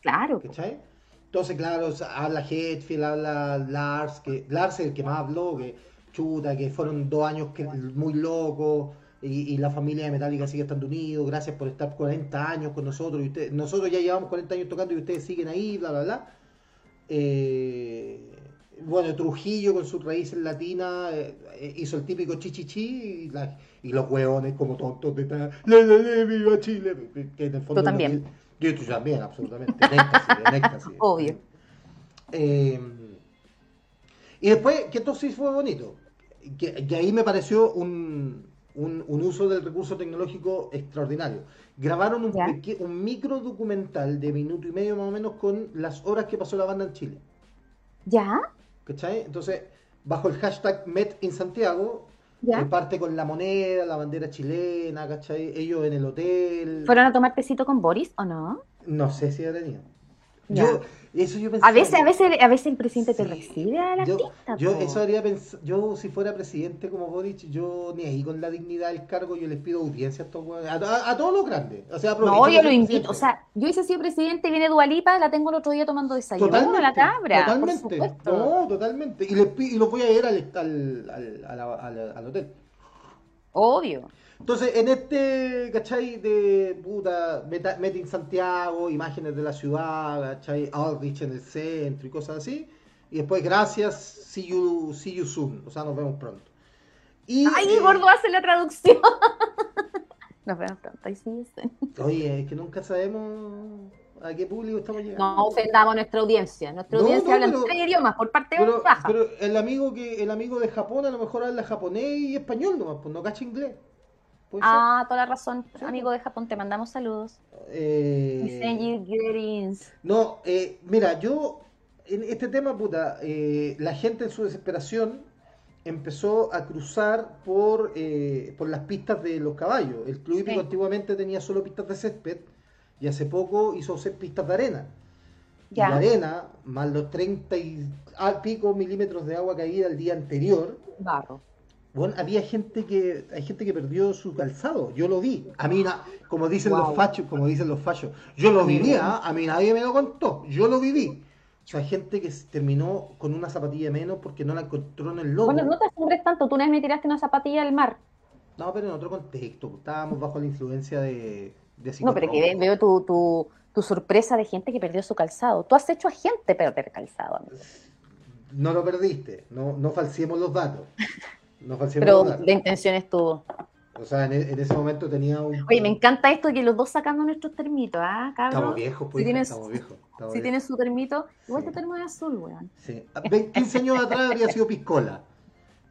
Speaker 2: Claro.
Speaker 1: ¿Cachai? Entonces, claro, habla Hetfield, habla Lars, que Lars es el que más habló, que chuta, que fueron dos años que, muy locos y, la familia de Metallica sigue estando unidos, gracias por estar 40 años con nosotros, y ustedes, nosotros ya llevamos 40 años tocando y ustedes siguen ahí, bla, bla, bla. Eh, bueno, Trujillo con sus raíces latinas eh, hizo el típico chichichi y, los hueones como tontos de tal, viva Chile, que en el fondo...
Speaker 2: Tú también.
Speaker 1: Yo, también, absolutamente, en éxtasis,
Speaker 2: Obvio.
Speaker 1: Eh, y después, que esto sí fue bonito, que ahí me pareció un, un, uso del recurso tecnológico extraordinario. Grabaron un, un, micro documental de minuto y medio más o menos con las horas que pasó la banda en Chile.
Speaker 2: ¿Ya?
Speaker 1: ¿Cachai? Entonces, bajo el hashtag Met in Santiago, ¿Ya? parte con la moneda, la bandera chilena, ¿cachai? Ellos en el hotel.
Speaker 2: ¿Fueron a tomar pesito con Boris o no?
Speaker 1: No sé si ha tenido.
Speaker 2: Yo, eso yo a veces, a veces, a veces el presidente te recibe a la
Speaker 1: yo, Yo, eso haría yo si fuera presidente como Boric, yo ni ahí con la dignidad del cargo, yo les pido audiencia a, todos, a, todos los grandes. O sea,
Speaker 2: no, yo lo invito. O sea, yo hice sido presidente, viene Dualipa, la tengo el otro día tomando desayuno totalmente, la cabra.
Speaker 1: Totalmente. No, totalmente. Y, les, y los voy a ir al, al, al, al hotel.
Speaker 2: Obvio.
Speaker 1: Entonces, en este, ¿cachai? De puta, Metin Santiago, imágenes de la ciudad, ¿cachai? Aldrich en el centro y cosas así. Y después, gracias, see you, see you soon. O sea, nos vemos pronto.
Speaker 2: Y, ¡Ay, eh, gordo hace la traducción! nos vemos pronto, ahí sí.
Speaker 1: Oye, es que nunca sabemos. ¿A qué público estamos llegando?
Speaker 2: No ofendamos a nuestra audiencia. Nuestra audiencia habla en tres idiomas, por parte
Speaker 1: pero,
Speaker 2: baja.
Speaker 1: Pero el amigo que el amigo de Japón a lo mejor habla japonés y español nomás, pues no cacha inglés.
Speaker 2: Ah, toda la razón. Amigo de Japón, te mandamos saludos. Eh...
Speaker 1: No, eh, mira, yo en este tema, puta, eh, la gente en su desesperación empezó a cruzar por, eh, por las pistas de los caballos. El club hípico antiguamente tenía solo pistas de césped y hace poco hizo pistas de arena. Ya. la arena, más los 30 y al pico milímetros de agua caída el día anterior.
Speaker 2: Barro.
Speaker 1: Bueno, había gente que hay gente que perdió su calzado, yo lo vi. A mí, como dicen los fachos, como dicen los fachos, yo lo vivía, a mí nadie me lo contó, yo lo viví. O sea, gente que terminó con una zapatilla menos porque no la encontró en el lobo.
Speaker 2: Bueno, no te asombres tanto, tú una vez me tiraste una zapatilla al mar.
Speaker 1: No, pero en otro contexto, estábamos bajo la influencia de... de
Speaker 2: no, pero que veo tu, tu, tu, sorpresa de gente que perdió su calzado. Tú has hecho a gente perder calzado, amigo.
Speaker 1: No lo perdiste, no, no falsiemos los datos.
Speaker 2: No falsiemos pero los datos. de intención estuvo.
Speaker 1: O sea, en, e, ese momento tenía un...
Speaker 2: Oye, me encanta esto de que los dos sacando nuestros termitos, ¿ah, cabrón?
Speaker 1: Estamos viejos, pues,
Speaker 2: si tienes,
Speaker 1: estamos viejos.
Speaker 2: si tienes su termito, igual sí. tu termo es azul, weón.
Speaker 1: Sí. 15 años atrás habría sido piscola.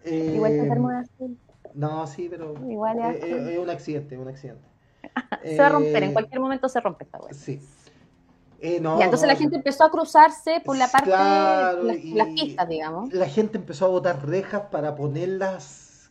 Speaker 2: Eh, igual tu termo es azul.
Speaker 1: No, sí, pero
Speaker 2: igual es,
Speaker 1: es, es un accidente, es un accidente.
Speaker 2: se va a romper, en eh, cualquier momento se rompe esta weón.
Speaker 1: Sí. Eh, no,
Speaker 2: y entonces
Speaker 1: no,
Speaker 2: la gente empezó a cruzarse por la parte claro, de las, las, pistas, digamos.
Speaker 1: La gente empezó a botar rejas para ponerlas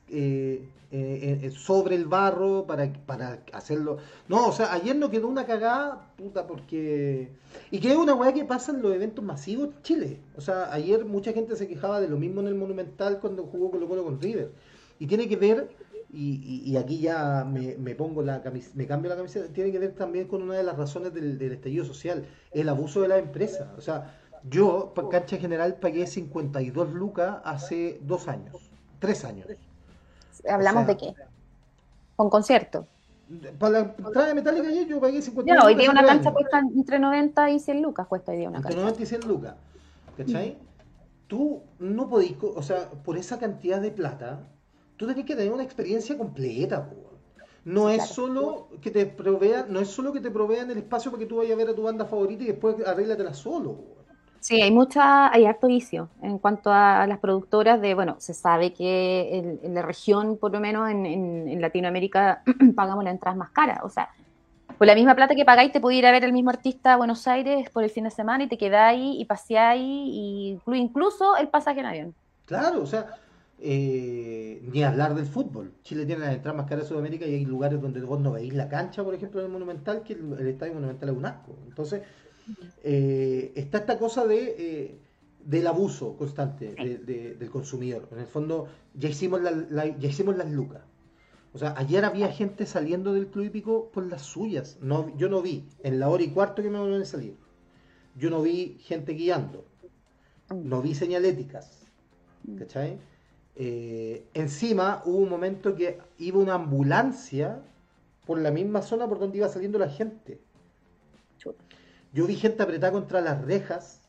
Speaker 1: eh, sobre el barro para, para hacerlo. No, o sea, ayer no quedó una cagada, puta, porque. Y que es una weá que pasa en los eventos masivos en Chile. O sea, ayer mucha gente se quejaba de lo mismo en el Monumental cuando jugó Colo Colo con River. Y tiene que ver, y, y, aquí ya me, me pongo la me cambio la camiseta, tiene que ver también con una de las razones del, del estallido social, el abuso de la empresa. O sea, yo, cancha general, pagué 52 lucas hace dos años, tres años.
Speaker 2: ¿Hablamos de qué? ¿Con concierto?
Speaker 1: Para la entrada de Metallica yo pagué 50
Speaker 2: No, hoy día una cancha cuesta entre 90 y 100 lucas, cuesta hoy día una
Speaker 1: entre
Speaker 2: cancha.
Speaker 1: Entre 90 y 100 lucas, ¿cachai? Tú no podís, o sea, por esa cantidad de plata, tú tenés que tener una experiencia completa, No es solo que te provean, no es solo que te provean el espacio para que tú vayas a ver a tu banda favorita y después arréglatela solo.
Speaker 2: Sí, hay mucha, hay harto vicio en cuanto a, las productoras de, bueno, se sabe que en, la región, por lo menos en, en, Latinoamérica, pagamos la entrada más cara. O sea, por la misma plata que pagáis, te puede ir a ver el mismo artista a Buenos Aires por el fin de semana y te quedáis y paseáis, y incluso el pasaje en avión.
Speaker 1: Claro, o sea, eh, ni hablar del fútbol. Chile tiene las entradas más caras de Sudamérica y hay lugares donde vos no veis la cancha, por ejemplo, en el Monumental, que el, Estadio Monumental es un asco. Entonces, eh, está esta cosa de, eh, del abuso constante del consumidor. En el fondo, ya hicimos, la, ya hicimos las lucas. O sea, ayer había gente saliendo del club hípico por las suyas. No, yo no vi, en la hora y cuarto que me van a salir, yo no vi gente guiando. No vi señaléticas. ¿Cachai? Eh, encima hubo un momento que iba una ambulancia por la misma zona por donde iba saliendo la gente. Yo vi gente apretada contra las rejas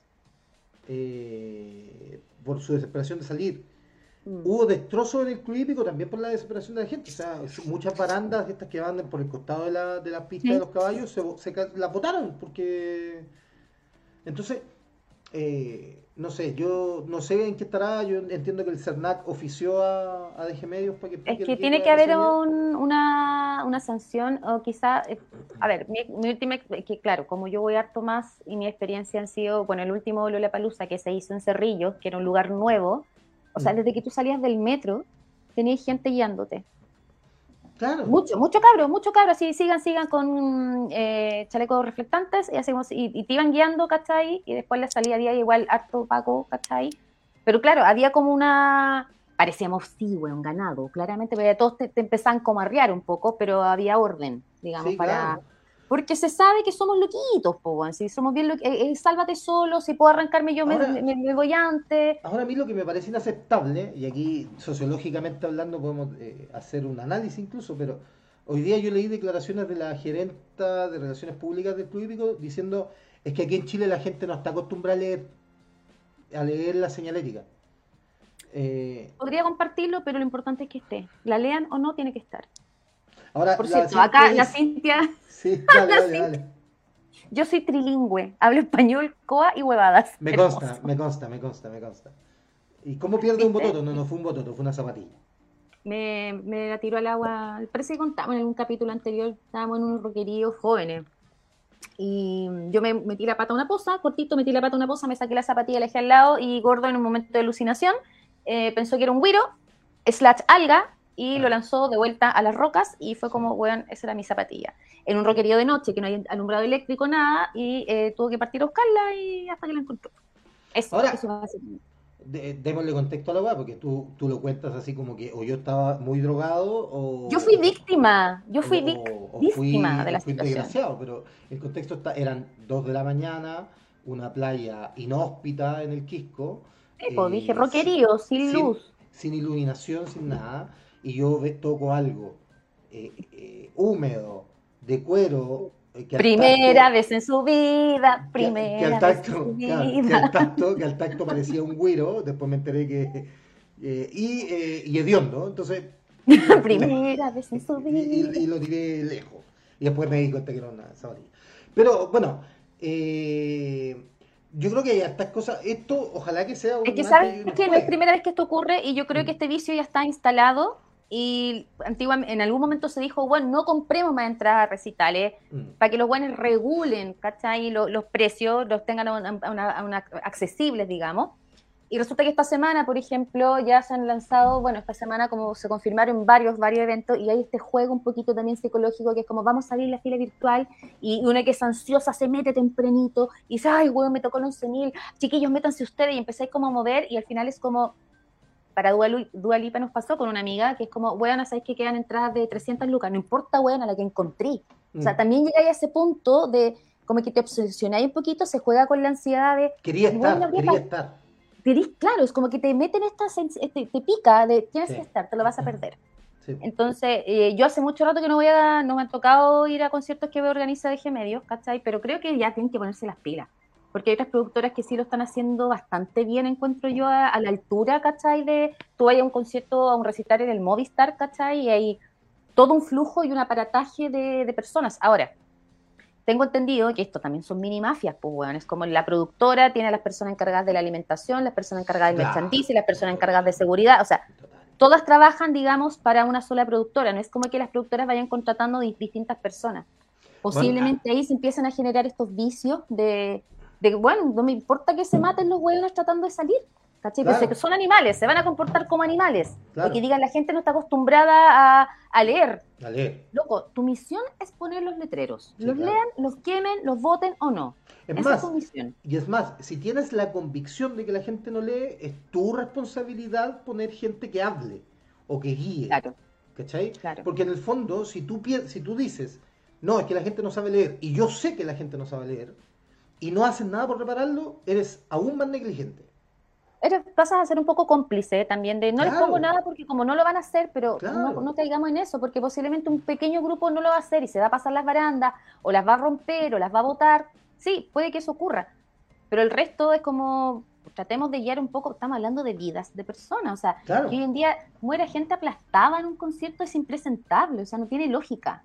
Speaker 1: eh, por su desesperación de salir. Mm. Hubo destrozos en el club hípico también por la desesperación de la gente. O sea, muchas barandas estas que van por el costado de la, de la pista de los caballos se, se, las botaron porque... Entonces, eh, no sé, yo no sé en qué estará, yo entiendo que el CERNAC ofició a, a DG Medios para que...
Speaker 2: Es que tiene que haber una, una sanción o quizá, eh, a ver, mi, última, que claro, como yo voy harto más y mi experiencia han sido, con el último Palusa que se hizo en Cerrillos, que era un lugar nuevo, o sea, mm. desde que tú salías del metro, tenías gente guiándote.
Speaker 1: Claro.
Speaker 2: Mucho, mucho cabro, mucho cabro. Así sigan, sigan con eh, chalecos reflectantes y hacemos y, te iban guiando, ¿cachai? Y después la salida había igual harto Paco, ¿cachai? Pero claro, había como una. Parecíamos, sí, un ganado, claramente, pero todos te, empezaban como a arriar un poco, pero había orden, digamos, para. Porque se sabe que somos loquitos, po, si somos bien lo eh, eh, sálvate solo, si puedo arrancarme yo me, me, voy antes.
Speaker 1: Ahora a mí lo que me parece inaceptable, y aquí sociológicamente hablando podemos eh, hacer un análisis incluso, pero hoy día yo leí declaraciones de la gerenta de Relaciones Públicas del Club diciendo es que aquí en Chile la gente no está acostumbrada a leer, a leer la señalética.
Speaker 2: Podría compartirlo, pero lo importante es que esté. La lean o no, tiene que estar.
Speaker 1: Ahora,
Speaker 2: Por cierto, acá la Cintia.
Speaker 1: Sí, dale, dale, dale.
Speaker 2: Yo soy trilingüe, hablo español, coa y huevadas.
Speaker 1: Me consta, me consta, me consta, me consta. ¿Y cómo pierde un bototo? No, no fue un bototo, fue una zapatilla.
Speaker 2: Me, me la tiró al agua. Parece que contamos en algún capítulo anterior, estábamos en un roquerío jóvenes. Y yo me metí la pata a una poza, cortito, metí la pata a una poza, me saqué la zapatilla, la dejé al lado y gordo en un momento de alucinación eh, pensó que era un guiro, slash alga, y lo ah. lanzó de vuelta a las rocas y fue como, weón, esa era mi zapatilla. En un roquerío de noche, que no hay alumbrado eléctrico, nada, y eh, tuvo que partir a buscarla y hasta que la encontró.
Speaker 1: Eso, Ahora, eso démosle contexto a la weá, porque tú, tú lo cuentas así como que o yo estaba muy drogado o...
Speaker 2: Yo fui víctima, yo fui víctima de la fui desgraciado,
Speaker 1: pero el contexto está, eran dos de la mañana, una playa inhóspita en el Quisco.
Speaker 2: pues dije roquerío, sin, luz.
Speaker 1: Sin iluminación, sin nada, y yo toco algo eh, eh, húmedo, de cuero,
Speaker 2: primera vez en su vida, primera que, al
Speaker 1: tacto, que, al tacto, que al tacto parecía un güiro, después me enteré que... Eh, y, eh, y hediondo, entonces...
Speaker 2: primera vez en su vida.
Speaker 1: Y, lo tiré lejos. Y después me di cuenta que era una zapatilla. Pero bueno, eh, yo creo que hay estas cosas, esto ojalá que sea...
Speaker 2: Es que sabes que no es primera vez que esto ocurre y yo creo que este vicio ya está instalado y antiguamente, en algún momento se dijo, bueno, no compremos más entradas a recitales mm. para que los buenos regulen, ¿cachai? Los, los precios, los tengan accesibles, digamos. Y resulta que esta semana, por ejemplo, ya se han lanzado, bueno, esta semana como se confirmaron varios, varios eventos y hay este juego un poquito también psicológico que es como vamos a abrir la fila virtual y una que es ansiosa se mete tempranito y dice, ay, weón, me tocó el 11.000, chiquillos, métanse ustedes y empezáis como a mover y al final es como, para Dualipa nos pasó con una amiga que es como, weón, ¿sabéis que quedan entradas de 300 lucas? No importa, weón, a la que encontré. O sea, mm. también llega a ese punto de como que te obsesionáis un poquito, se juega con la ansiedad de...
Speaker 1: Quería estar, quería estar.
Speaker 2: claro, es como que te meten esta, te, te pica de tienes que estar, te lo vas a perder. Entonces, eh, yo hace mucho rato que no voy a, no me ha tocado ir a conciertos que organiza de G Medios, ¿cachai? Pero creo que ya tienen que ponerse las pilas porque hay otras productoras que sí lo están haciendo bastante bien, encuentro yo, a, la altura, ¿cachai? De tú vayas a un concierto, a un recital en el Movistar, ¿cachai? Y hay todo un flujo y un aparataje de, personas. Ahora, tengo entendido que esto también son mini mafias, pues bueno, es como la productora tiene a las personas encargadas de la alimentación, las personas encargadas del y las personas encargadas de seguridad, o sea, todas trabajan, digamos, para una sola productora, no es como que las productoras vayan contratando distintas personas. Posiblemente ahí se empiezan a generar estos vicios de, de bueno, no me importa que se maten los hueones tratando de salir. ¿Cachai? que son animales, se van a comportar como animales. Y que digan, la gente no está acostumbrada a, leer.
Speaker 1: A leer.
Speaker 2: Loco, tu misión es poner los letreros. los lean, los quemen, los voten o no.
Speaker 1: Es Esa más, es tu misión. Y es más, si tienes la convicción de que la gente no lee, es tu responsabilidad poner gente que hable o que guíe. Claro. ¿Cachai? Claro. Porque en el fondo, si tú, si tú dices, no, es que la gente no sabe leer, y yo sé que la gente no sabe leer, y no haces nada por repararlo, eres aún más negligente.
Speaker 2: Eres, pasas a ser un poco cómplice también de no les pongo nada porque como no lo van a hacer, pero no, no, caigamos en eso, porque posiblemente un pequeño grupo no lo va a hacer y se va a pasar las barandas, o las va a romper, o las va a botar. Sí, puede que eso ocurra, pero el resto es como tratemos de guiar un poco, estamos hablando de vidas de personas, o sea, que hoy en día muere gente aplastada en un concierto es impresentable, o sea, no tiene lógica.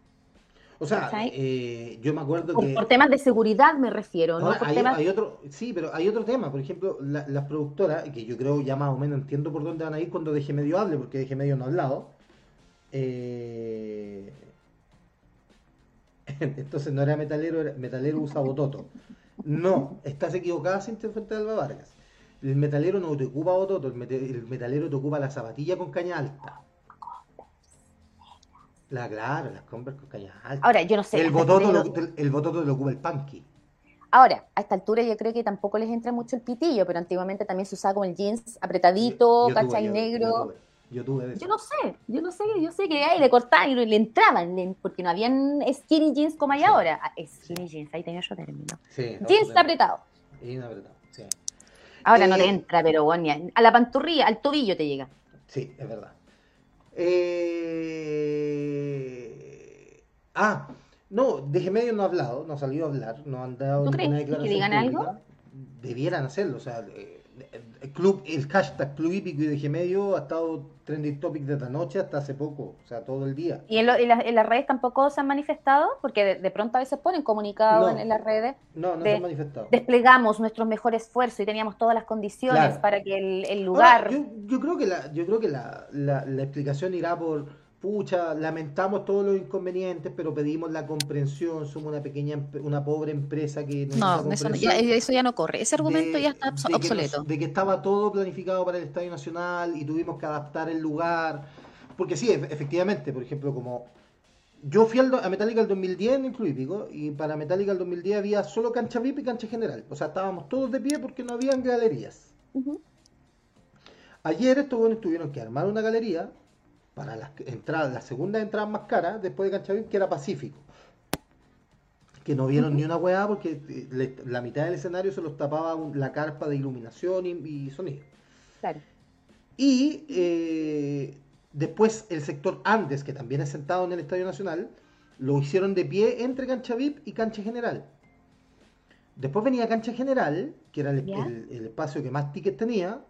Speaker 1: O sea, eh, yo me acuerdo
Speaker 2: que... Por temas de seguridad me refiero, ¿no?
Speaker 1: hay, otro, sí, pero hay otro tema. Por ejemplo, las productoras, que yo creo ya más o menos entiendo por dónde van a ir cuando Deje Medio hable, porque Deje Medio no ha hablado. Eh... Entonces no era metalero, era, metalero usa bototo. No, estás equivocada, sin Fuente de Alba Vargas. El metalero no te ocupa bototo, el, metalero te ocupa la zapatilla con caña alta. La, claro, las compras con caña
Speaker 2: Ahora, yo no sé.
Speaker 1: El bototo, lo, el bototo lo ocupa el punky.
Speaker 2: Ahora, a esta altura yo creo que tampoco les entra mucho el pitillo, pero antiguamente también se usaba como el jeans apretadito, cachai negro.
Speaker 1: Yo, tuve
Speaker 2: yo no sé, yo no sé, yo sé que ahí le cortaban y le entraban, porque no habían skinny jeans como hay ahora. Ah, skinny jeans, ahí tenía yo término. Sí, jeans apretado.
Speaker 1: Jeans apretado, sí.
Speaker 2: Ahora no te eh, entra, pero bueno, a la panturrilla, al tobillo te llega.
Speaker 1: Sí, es verdad. Eh... Ah, no, de medio no ha hablado, no ha salido a hablar, no han dado
Speaker 2: ¿Tú crees que digan algo?
Speaker 1: Debieran hacerlo, o sea, eh, el club, el hashtag Club Hípico y de Medio ha estado trending topic desde anoche hasta hace poco, o sea, todo el día.
Speaker 2: ¿Y en, las redes tampoco se han manifestado? Porque de, pronto a veces ponen comunicados en, las redes.
Speaker 1: No, no se han manifestado.
Speaker 2: Desplegamos nuestro mejor esfuerzo y teníamos todas las condiciones para que el, lugar...
Speaker 1: yo, creo que, la, yo creo que la, la explicación irá por pucha, lamentamos todos los inconvenientes, pero pedimos la comprensión, somos una pequeña, una pobre empresa que
Speaker 2: no, eso, ya, eso ya no corre, ese argumento ya está obsoleto.
Speaker 1: de que estaba todo planificado para el Estadio Nacional y tuvimos que adaptar el lugar, porque sí, efectivamente, por ejemplo, como yo fui a Metallica el 2010 en el Club Hípico y para Metallica el 2010 había solo cancha VIP y cancha general, o sea, estábamos todos de pie porque no habían galerías. Ayer estos buenos tuvieron que armar una galería para las entradas, la segunda entrada más cara después de Cancha que era Pacífico. Que no vieron ni una hueá porque eh, la mitad del escenario se los tapaba la carpa de iluminación y, sonido. Claro. Y eh, después el sector Andes, que también es sentado en el Estadio Nacional, lo hicieron de pie entre Cancha VIP y Cancha General. Después venía Cancha General, que era el, el espacio que más tickets tenía,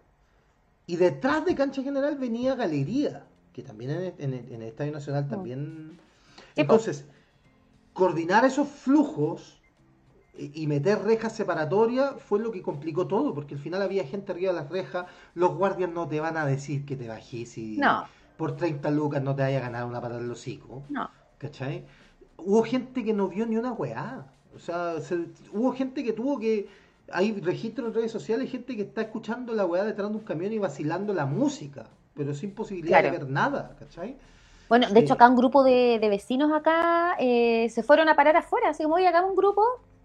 Speaker 1: y detrás de Cancha General venía Galería que también en, el Estadio Nacional mm. también... Entonces, coordinar esos flujos y meter rejas separatorias fue lo que complicó todo, porque al final había gente arriba de las rejas, los guardias no te van a decir que te bajes y por 30 lucas no te vaya a ganar una para el hocico. No. ¿Cachai? Hubo gente que no vio ni una weá. O sea, hubo gente que tuvo que... Hay registros en redes sociales, gente que está escuchando la weá detrás de un camión y vacilando la música pero sin posibilidad de ver nada, ¿cachai?
Speaker 2: Bueno, de hecho acá un grupo de, vecinos acá eh, se fueron a parar afuera, así como hoy acá un grupo,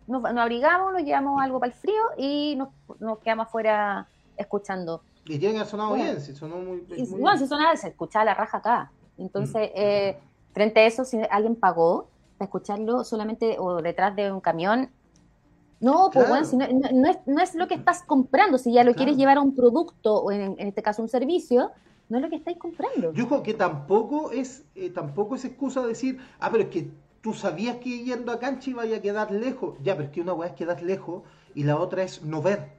Speaker 2: nos, abrigamos, nos llevamos algo para el frío y nos, quedamos afuera escuchando.
Speaker 1: Y tiene que haber sonado bien, si sonó muy,
Speaker 2: bien. Bueno, si sonaba, se escuchaba la raja acá. Entonces, mm. eh, frente a eso, si alguien pagó para escucharlo solamente o detrás de un camión, no, pues bueno, si no, es, no, es, lo que estás comprando, si ya lo quieres llevar a un producto o en, en, este caso un servicio, no es lo que estáis comprando.
Speaker 1: Yo creo que tampoco es, eh, tampoco es excusa decir, ah, pero es que tú sabías que yendo a cancha iba a quedar lejos. Ya, pero es que una weá es quedar lejos y la otra es no ver.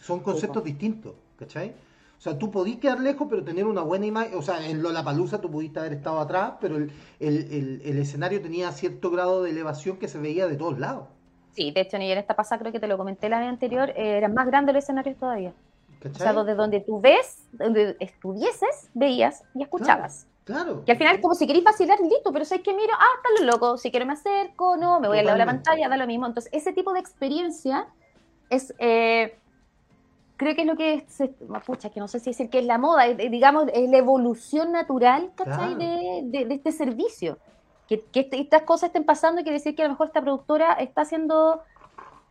Speaker 1: Son conceptos distintos, ¿cachai? O sea, tú podías quedar lejos, pero tener una buena imagen. O sea, en Lollapalooza tú pudiste haber estado atrás, pero el, el, escenario tenía cierto grado de elevación que se veía de todos lados.
Speaker 2: Sí, de hecho, ni en esta pasada creo que te lo comenté la vez anterior, eh, eran más grandes los escenarios todavía. O sea, donde, donde tú ves, donde estuvieses, veías y escuchabas.
Speaker 1: Claro.
Speaker 2: Y al final, como si queréis vacilar, listo, pero si es que miro, ah, está lo loco, si quiero me acerco, no, me voy al lado de la pantalla, da lo mismo. Entonces, ese tipo de experiencia es, eh, creo que es lo que se, pucha, que no sé si decir que es la moda, digamos, es la evolución natural, ¿cachai? De, de, este servicio. Que, que estas cosas estén pasando y quiere decir que a lo mejor esta productora está haciendo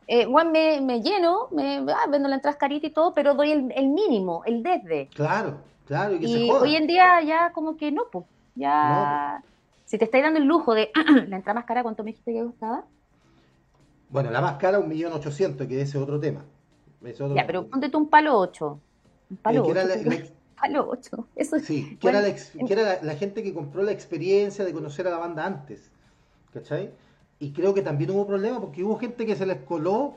Speaker 2: eh, bueno, me, lleno, me, ah, vendo la entrada carita y todo, pero doy el, mínimo, el desde.
Speaker 1: Claro, claro.
Speaker 2: Y, hoy en día ya como que no, pues, ya... Si te estáis dando el lujo de la entrada más cara, ¿cuánto me dijiste que costaba?
Speaker 1: Bueno, la más cara, un millón ochocientos, que ese es otro tema.
Speaker 2: Ya, pero ponte tú un palo ocho. Un palo ocho. palo ocho. Eso
Speaker 1: sí, que era, la, que era la gente que compró la experiencia de conocer a la banda antes. ¿Cachai? Y creo que también hubo problemas porque hubo gente que se les coló,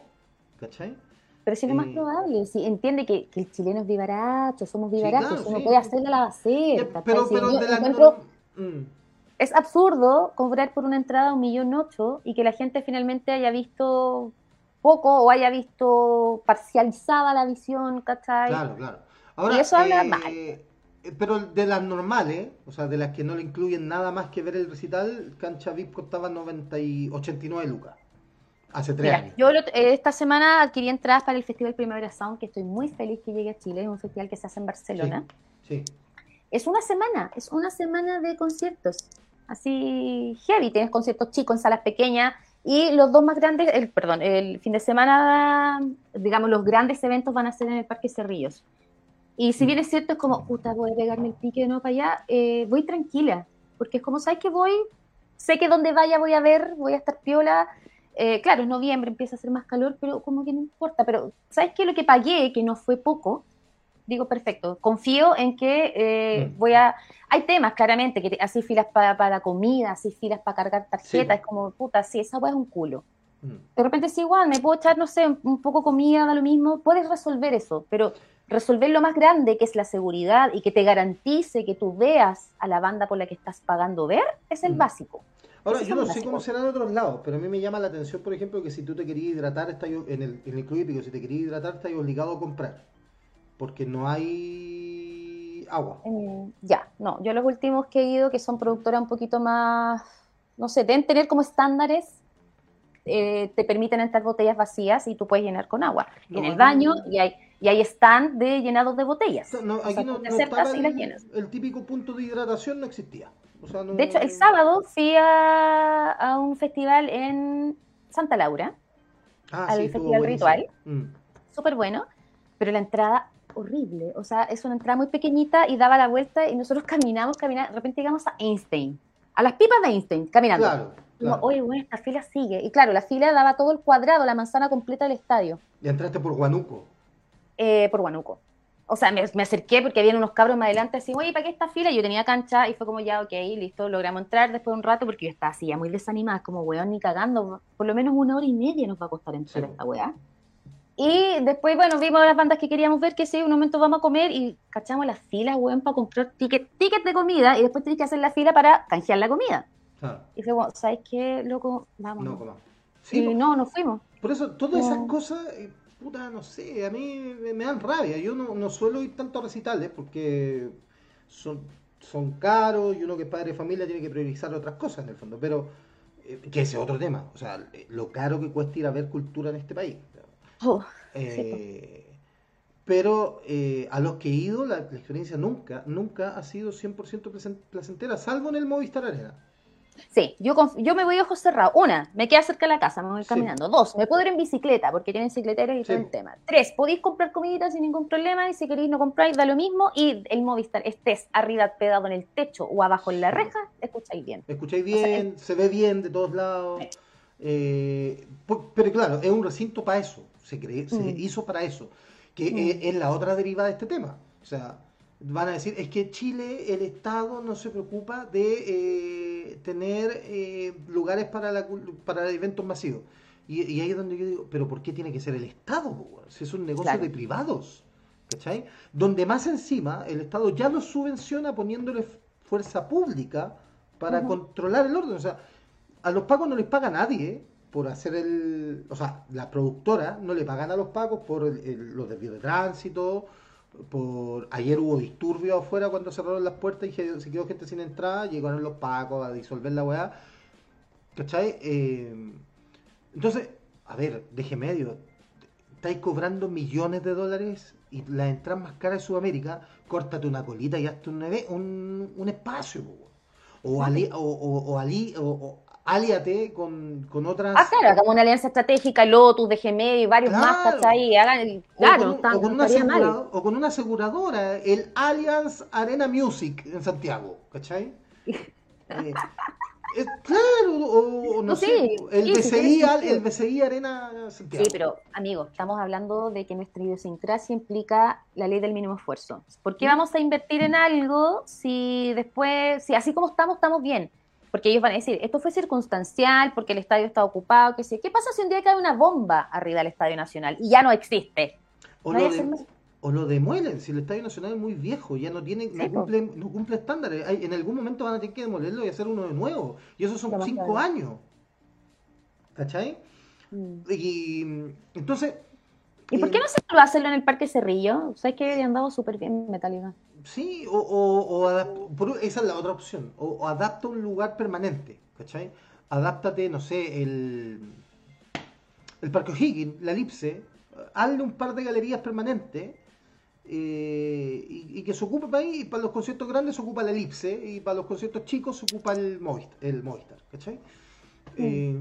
Speaker 1: ¿cachai?
Speaker 2: Pero si es lo más eh, probable, si entiende que, el chileno es vivaracho, somos vivarachos, uno puede hacerle la hacer.
Speaker 1: Pero, pero de la...
Speaker 2: Mm. Es absurdo cobrar por una entrada un millón ocho y que la gente finalmente haya visto poco o haya visto parcializada la visión, ¿cachai?
Speaker 1: Claro, claro.
Speaker 2: y eso habla eh, mal.
Speaker 1: Eh, pero de las normales, o sea, de las que no le incluyen nada más que ver el recital, Cancha VIP costaba 90 y 89 lucas. Hace tres años.
Speaker 2: Yo esta semana adquirí entradas para el Festival Primavera Sound, que estoy muy feliz que llegue a Chile. Es un festival que se hace en Barcelona.
Speaker 1: Sí.
Speaker 2: Es una semana, es una semana de conciertos. Así heavy, tienes conciertos chicos en salas pequeñas. Y los dos más grandes, el, perdón, el fin de semana, digamos, los grandes eventos van a ser en el Parque Cerrillos. Y si mm. bien es cierto, es como, puta, voy a pegarme el pique de no para allá, eh, voy tranquila, porque es como, ¿sabes que voy? Sé que donde vaya voy a ver, voy a estar piola. Eh, claro, en noviembre empieza a hacer más calor, pero como que no importa. Pero, ¿sabes qué? Lo que pagué, que no fue poco, digo, perfecto, confío en que eh, mm. voy a... Hay temas, claramente, que así filas para, para comida, así filas para cargar tarjetas, es como, puta, sí, esa weá es un culo. Mm. De repente sí, igual, me puedo echar, no sé, un poco comida, da lo mismo, puedes resolver eso, pero resolver lo más grande, que es la seguridad y que te garantice que tú veas a la banda por la que estás pagando ver, es el básico.
Speaker 1: Ahora, yo no sé cómo será en otros lados, pero a mí me llama la atención, por ejemplo, que si tú te querías hidratar, está en el, en el club si te querías hidratar, estás obligado a comprar, porque no hay agua.
Speaker 2: Eh, ya, no, yo los últimos que he ido, que son productoras un poquito más, no sé, deben tener como estándares eh, te permiten entrar botellas vacías y tú puedes llenar con agua. en el baño y hay y stand de llenados de botellas.
Speaker 1: No, aquí no, el, el, típico punto de hidratación no existía.
Speaker 2: de hecho, el sábado fui a, un festival en Santa Laura, ah, al Festival Ritual, mm. súper bueno, pero la entrada horrible, o sea, es una entrada muy pequeñita y daba la vuelta y nosotros caminamos, caminamos, de repente llegamos a Einstein, a las pipas de Einstein, caminando. Claro oye, bueno, esta fila sigue. Y claro, la fila daba todo el cuadrado, la manzana completa del estadio.
Speaker 1: ¿Y entraste por Guanuco?
Speaker 2: Eh, por Guanuco. O sea, me, acerqué porque habían unos cabros más adelante así, oye, ¿para qué esta fila? Yo tenía cancha y fue como ya, ok, listo, logramos entrar después de un rato porque yo estaba así ya muy desanimada, como weón, ni cagando. Por lo menos una hora y media nos va a costar entrar esta weá. Y después, bueno, vimos las bandas que queríamos ver, que sí, un momento vamos a comer y cachamos las filas, weón, para comprar ticket, ticket de comida y después tienes que hacer la fila para canjear la comida. Y fue ¿sabes qué, loco? Vamos. No, y no, nos fuimos.
Speaker 1: Por eso, todas esas cosas, eh, puta, no sé, a mí me, dan rabia. Yo no, suelo ir tanto a recitales porque son, son caros y uno que es padre de familia tiene que priorizar otras cosas en el fondo. Pero, eh, que ese es otro tema. O sea, lo caro que cuesta ir a ver cultura en este país. Oh, eh, pero a los que he ido, la, experiencia nunca, nunca ha sido 100% placentera, salvo en el Movistar Arena.
Speaker 2: Sí, yo, yo me voy a ojos cerrados. Una, me queda cerca de la casa, me voy caminando. Dos, me puedo ir en bicicleta, porque tienen bicicleteros y todo el tema. Tres, podéis comprar comidita sin ningún problema, y si queréis no compráis, da lo mismo. Y el Movistar, estés arriba pegado en el techo o abajo en la reja, escucháis bien.
Speaker 1: Escucháis bien, se ve bien de todos lados. Eh, pero claro, es un recinto para eso, se, se mm. hizo para eso, que mm. es la otra deriva de este tema. O sea, van a decir, es que Chile, el Estado no se preocupa de eh, tener eh, lugares para, la, para eventos masivos. Y, ahí es donde yo digo, pero ¿por qué tiene que ser el Estado? Si es un negocio de privados. ¿Cachai? Donde más encima el Estado ya lo subvenciona poniéndole fuerza pública para controlar el orden. O sea, a los pagos no les paga nadie por hacer el... O sea, las productoras no le pagan a los pagos por los desvíos de tránsito, por ayer hubo disturbios afuera cuando cerraron las puertas y se quedó gente sin entrada, llegaron los pacos a disolver la weá. ¿Cachai? Eh, entonces, a ver, deje medio. Estáis cobrando millones de dólares y la entrada más cara de Sudamérica, córtate una colita y hazte un, un, un espacio. O, ali, o, o, o, aliate con, con otras.
Speaker 2: Ah, claro, como una alianza estratégica, Lotus, DGM y varios más, ¿cachai? Hagan, claro,
Speaker 1: o con, una o con una aseguradora, el Allianz Arena Music en Santiago, ¿cachai? Eh, claro, o, no, sé, el, BCI, el BCI Arena Santiago.
Speaker 2: Sí, pero amigo, estamos hablando de que nuestra idiosincrasia implica la ley del mínimo esfuerzo. ¿Por qué vamos a invertir en algo si después, si así como estamos, estamos bien? Porque ellos van a decir, esto fue circunstancial, porque el estadio está ocupado, que sé, ¿qué pasa si un día cae una bomba arriba del Estadio Nacional y ya no existe?
Speaker 1: O, lo, demuelen, si el Estadio Nacional es muy viejo, ya no tiene, no, cumple, no cumple estándares, en algún momento van a tener que demolerlo y hacer uno de nuevo, y eso son cinco años. ¿Cachai? Mm. Y entonces...
Speaker 2: ¿Y por qué eh, no se a hacerlo en el Parque Cerrillo? ¿Sabes que había andado súper bien Metallica?
Speaker 1: Sí, o, o, esa es la otra opción. O, adapta un lugar permanente, ¿cachai? Adáptate, no sé, el, el Parque O'Higgins, la Elipse, hazle un par de galerías permanentes eh, y, que se ocupe para ahí. Para los conciertos grandes se ocupa la Elipse y para los conciertos chicos se ocupa el Movistar, el Movistar ¿cachai? Eh,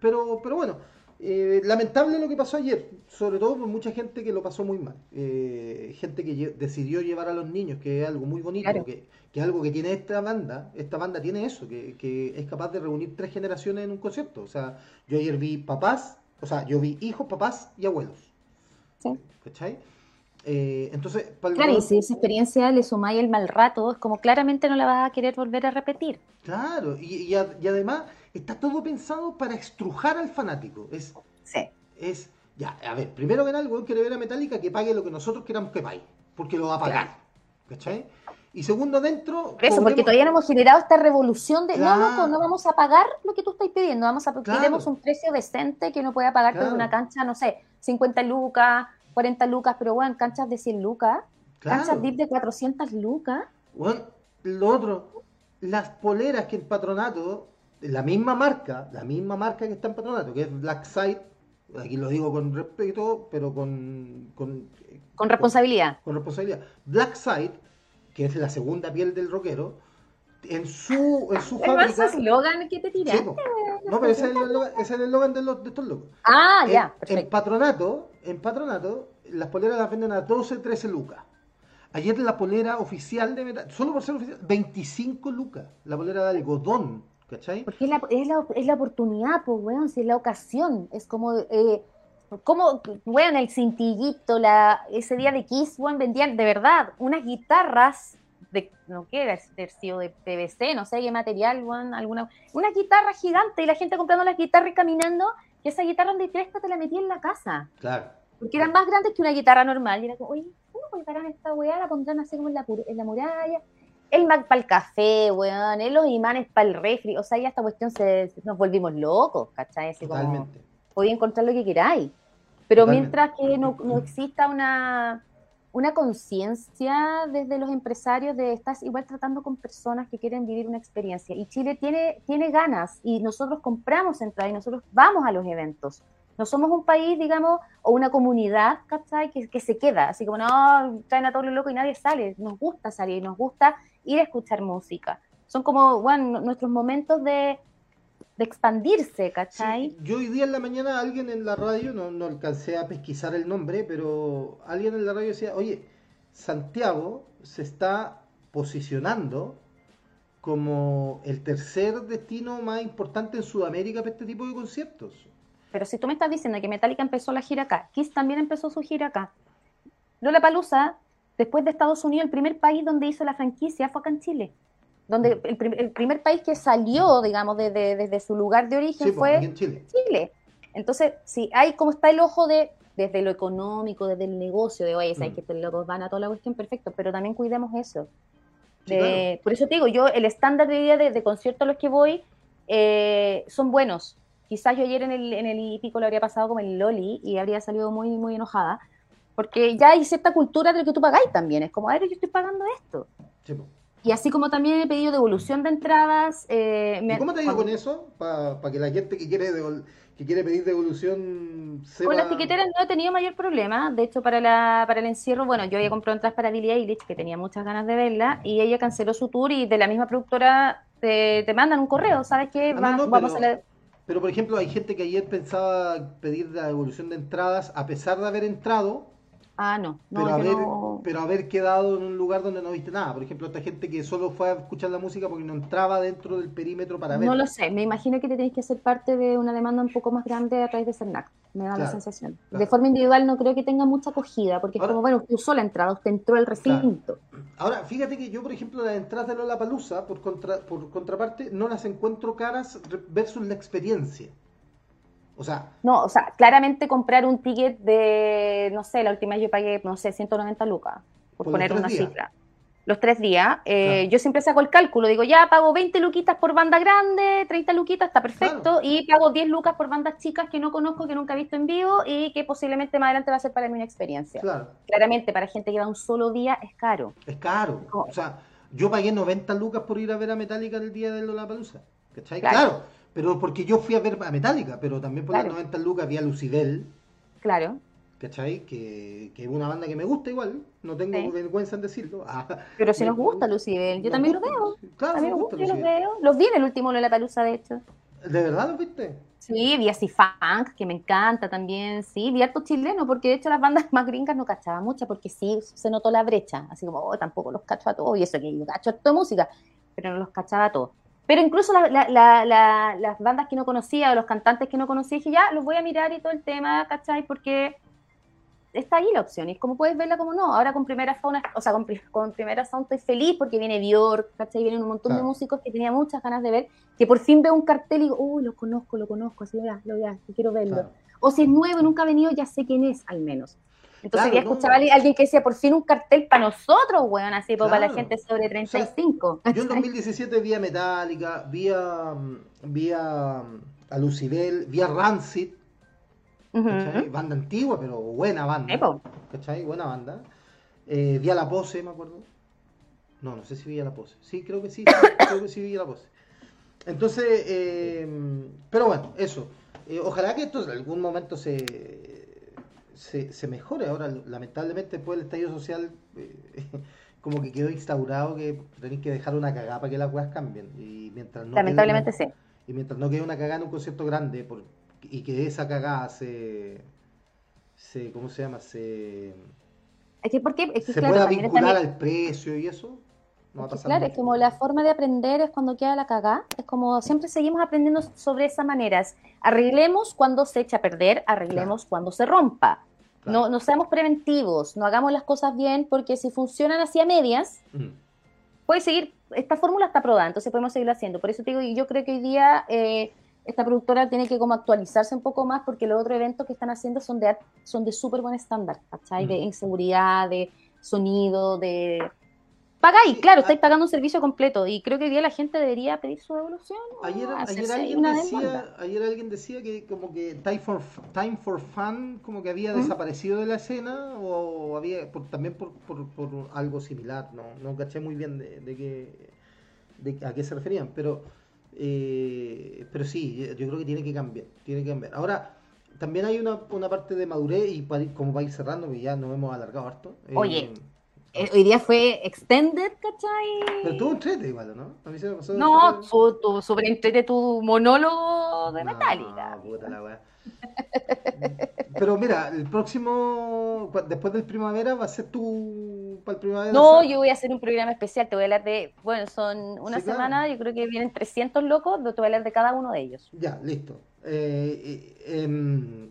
Speaker 1: pero, pero bueno eh, lamentable lo que pasó ayer, sobre todo por mucha gente que lo pasó muy mal. Eh, gente que decidió llevar a los niños, que es algo muy bonito, que, es algo que tiene esta banda. Esta banda tiene eso, que, es capaz de reunir tres generaciones en un concierto. O sea, yo ayer vi papás, o sea, yo vi hijos, papás y abuelos. ¿Cachai? Eh, entonces,
Speaker 2: claro, y si esa experiencia le sumáis el mal rato, es como claramente no la vas a querer volver a repetir.
Speaker 1: Claro, y, además está todo pensado para estrujar al fanático. Es,
Speaker 2: sí.
Speaker 1: Es, ya, a ver, primero que nada, el quiere ver a Metallica que pague lo que nosotros queramos que pague, porque lo va a pagar. ¿Cachai? Y segundo, dentro.
Speaker 2: eso, porque todavía no hemos generado esta revolución de no, no, no vamos a pagar lo que tú estás pidiendo, vamos a queremos un precio decente que no pueda pagarte de una cancha, no sé, 50 lucas, 40 lucas, pero bueno, canchas de 100 lucas, canchas VIP de 400 lucas.
Speaker 1: Bueno, lo otro, las poleras que en patronato, la misma marca, la misma marca que está en patronato, que es Black Side, aquí lo digo con respeto, pero con...
Speaker 2: Con, con responsabilidad.
Speaker 1: Con, responsabilidad. Black Side, que es la segunda piel del rockero, en su, en su
Speaker 2: fábrica... ¿Es eslogan que te tiraste?
Speaker 1: no, pero ese es el eslogan, de, de estos locos.
Speaker 2: Ah, ya,
Speaker 1: perfecto. En patronato, en patronato, las poleras las venden a 12, 13 lucas. Ayer la polera oficial de metal, solo por ser oficial, 25 lucas. La polera de algodón, ¿cachai?
Speaker 2: Porque es la, es la, es la oportunidad, pues, weón, si es la ocasión. Es como, eh, como, weón, el cintillito, la, ese día de Kiss, weón, vendían de verdad unas guitarras de, no haber sido de PVC, no sé qué material, weón, alguna, una guitarra gigante y la gente comprando las guitarras y caminando, que esa guitarra de Crespa te la metí en la casa.
Speaker 1: Claro.
Speaker 2: Porque eran más grandes que una guitarra normal. Y era como, oye, ¿cómo colgarán esta weá? La pondrán así como en la, en la muralla. El Mac para el café, weón. Los imanes para el refri. O sea, ya esta cuestión se, nos volvimos locos, ¿cachai? Así Totalmente. podía encontrar lo que queráis. Pero mientras que no, no exista una, una conciencia desde los empresarios de estar igual tratando con personas que quieren vivir una experiencia. Y Chile tiene, tiene ganas y nosotros compramos entradas y nosotros vamos a los eventos. No somos un país, digamos, o una comunidad, ¿cachai? Que, que se queda, así como, no, traen a todo lo loco y nadie sale. Nos gusta salir, nos gusta ir a escuchar música. Son como, bueno, nuestros momentos de, de expandirse, ¿cachai?
Speaker 1: yo hoy día en la mañana alguien en la radio, no, no alcancé a pesquisar el nombre, pero alguien en la radio decía, oye, Santiago se está posicionando como el tercer destino más importante en Sudamérica para este tipo de conciertos.
Speaker 2: Pero si tú me estás diciendo que Metallica empezó la gira acá, Kiss también empezó su gira acá. Lola Palusa, después de Estados Unidos, el primer país donde hizo la franquicia fue acá en Chile. Donde el, primer país que salió, digamos, desde su lugar de origen pues, fue Chile. Entonces, si hay como está el ojo de desde lo económico, desde el negocio, de oye, sabes mm. que estos locos van a toda la cuestión, perfecto, pero también cuidemos eso. Por eso te digo, yo el estándar de vida de, de conciertos a los que voy eh, son buenos. Quizás yo ayer en el, en el hípico lo habría pasado como el Loli y habría salido muy, muy enojada, porque ya hay cierta cultura de lo que tú pagáis también. Es como, a ver, yo estoy pagando esto. Y así como también he pedido devolución de entradas. Eh,
Speaker 1: ¿Y cómo te ha ido con eso? Para que la gente que quiere, que quiere pedir devolución
Speaker 2: sepa... Con las tiqueteras no he tenido mayor problema. De hecho, para, la, para el encierro, bueno, yo había comprado entradas para Billie Eilish, que tenía muchas ganas de verla, y ella canceló su tour y de la misma productora te, te mandan un correo, ¿sabes qué?
Speaker 1: Ah, vamos a la pero, por ejemplo, hay gente que ayer pensaba pedir la devolución de entradas a pesar de haber entrado.
Speaker 2: Ah, no.
Speaker 1: pero, haber, pero haber quedado en un lugar donde no viste nada. Por ejemplo, esta gente que solo fue a escuchar la música porque no entraba dentro del perímetro para ver.
Speaker 2: No lo sé. Me imagino que te tenés que hacer parte de una demanda un poco más grande a través de CERNAC. Me da la sensación. De forma individual no creo que tenga mucha acogida porque es como, bueno, usted usó la entrada, usted entró al recinto.
Speaker 1: Ahora, fíjate que yo, por ejemplo, las entradas de Lola Palusa, por, contra, por contraparte, no las encuentro caras versus la experiencia. O sea.
Speaker 2: No, o sea, claramente comprar un ticket de, no sé, la última vez yo pagué, no sé, 190 lucas, por, poner una cifra los tres días, eh, yo siempre saco el cálculo, digo, ya pago 20 luquitas por banda grande, 30 luquitas, está perfecto, y pago 10 lucas por bandas chicas que no conozco, que nunca he visto en vivo y que posiblemente más adelante va a ser para mí una experiencia. Claro. Claramente, para gente que va un solo día es caro.
Speaker 1: Es caro. O sea, yo pagué 90 lucas por ir a ver a Metallica el día de Lollapalooza. ¿Cachai? Claro. Claro. pero porque yo fui a ver a Metallica, pero también por las 90 lucas vi a Lucidel.
Speaker 2: Claro.
Speaker 1: ¿cachai? Que, que es una banda que me gusta igual, no tengo vergüenza en decirlo. Ah,
Speaker 2: pero si nos gusta Lucibel, yo también lo veo. Claro, me gusta, yo los veo. Los vi en el último La Palusa, de hecho.
Speaker 1: ¿De verdad los viste?
Speaker 2: Sí, vi así funk, que me encanta también, sí, vi harto chileno, porque de hecho las bandas más gringas no cachaban mucho, porque sí se notó la brecha, así como, oh, tampoco los cacho a todos, y eso que yo cacho toda música, pero no los cachaba a todos. Pero incluso las bandas que no conocía, o los cantantes que no conocía, dije, ya, los voy a mirar y todo el tema, ¿cachai? Porque está ahí la opción. Y como puedes verla como no, ahora con primera fauna, o sea, con, con primera sound estoy feliz porque viene Bjork, ¿cachai? Vienen un montón de músicos que tenía muchas ganas de ver, que por fin veo un cartel y digo, uy, lo conozco, lo conozco, así, ya, lo ya, quiero verlo. O si es nuevo nunca ha venido, ya sé quién es, al menos. Entonces ya escuchaba a alguien que decía, por fin un cartel para nosotros, weón, así, para la gente sobre 35.
Speaker 1: yo en 2017 vi a Metallica, vi a, vi a, a Lucibel, vi a Rancid, Banda antigua, pero buena banda. ¿Cachai? Buena banda. Eh, vi a La Pose, me acuerdo. No, no sé si vi a La Pose. Sí, creo que sí. creo que sí vi a La Pose. Entonces, eh, pero bueno, eso. Eh, ojalá que esto en algún momento se, se, mejore. Ahora, lamentablemente, después del estallido social, como que quedó instaurado que tenéis que dejar una cagada para que las weas cambien. Y mientras no
Speaker 2: lamentablemente sí.
Speaker 1: Y mientras no quede una cagada en un concierto grande, por, y que esa cagada se, se ¿cómo se llama? Se,
Speaker 2: es que, porque, es que,
Speaker 1: se pueda vincular al precio y eso. No va a pasar
Speaker 2: claro, es como la forma de aprender es cuando queda la cagada. Es como siempre seguimos aprendiendo sobre esas maneras. Arreglemos cuando se echa a perder, arreglemos cuando se rompa. No, no seamos preventivos, no hagamos las cosas bien, porque si funcionan así a medias, puede seguir, esta fórmula está probada, entonces podemos seguir haciendo. Por eso te digo, yo creo que hoy día eh, esta productora tiene que como actualizarse un poco más porque los otros eventos que están haciendo son de son de súper buen estándar, ¿cachai? De inseguridad, de sonido, de... Pagáis, claro, estáis pagando un servicio completo y creo que hoy día la gente debería pedir su devolución.
Speaker 1: Ayer, alguien, decía, ayer alguien decía que como que Time for, Time for Fun como que había desaparecido de la escena o había también por, por, por, algo similar, no, no caché muy bien de, de, qué, de a qué se referían, pero eh, pero sí, yo creo que tiene que cambiar. Tiene que cambiar. Ahora, también hay una, una parte de madurez y como va a ir cerrando, que ya nos hemos alargado harto.
Speaker 2: Eh, Oye. Eh, hoy día fue extended, ¿cachai?
Speaker 1: Pero tuvo entrete igual, ¿no? A mí se me pasó.
Speaker 2: No, tuvo súper entrete tu monólogo de Metallica. Puta la
Speaker 1: Pero mira, el próximo, después del primavera, va a ser tu para el primavera.
Speaker 2: No, yo voy a hacer un programa especial. Te voy a hablar de, bueno, son una semana, yo creo que vienen 300 locos, te voy a hablar de cada uno de ellos.
Speaker 1: Ya, listo. Eh, eh, em,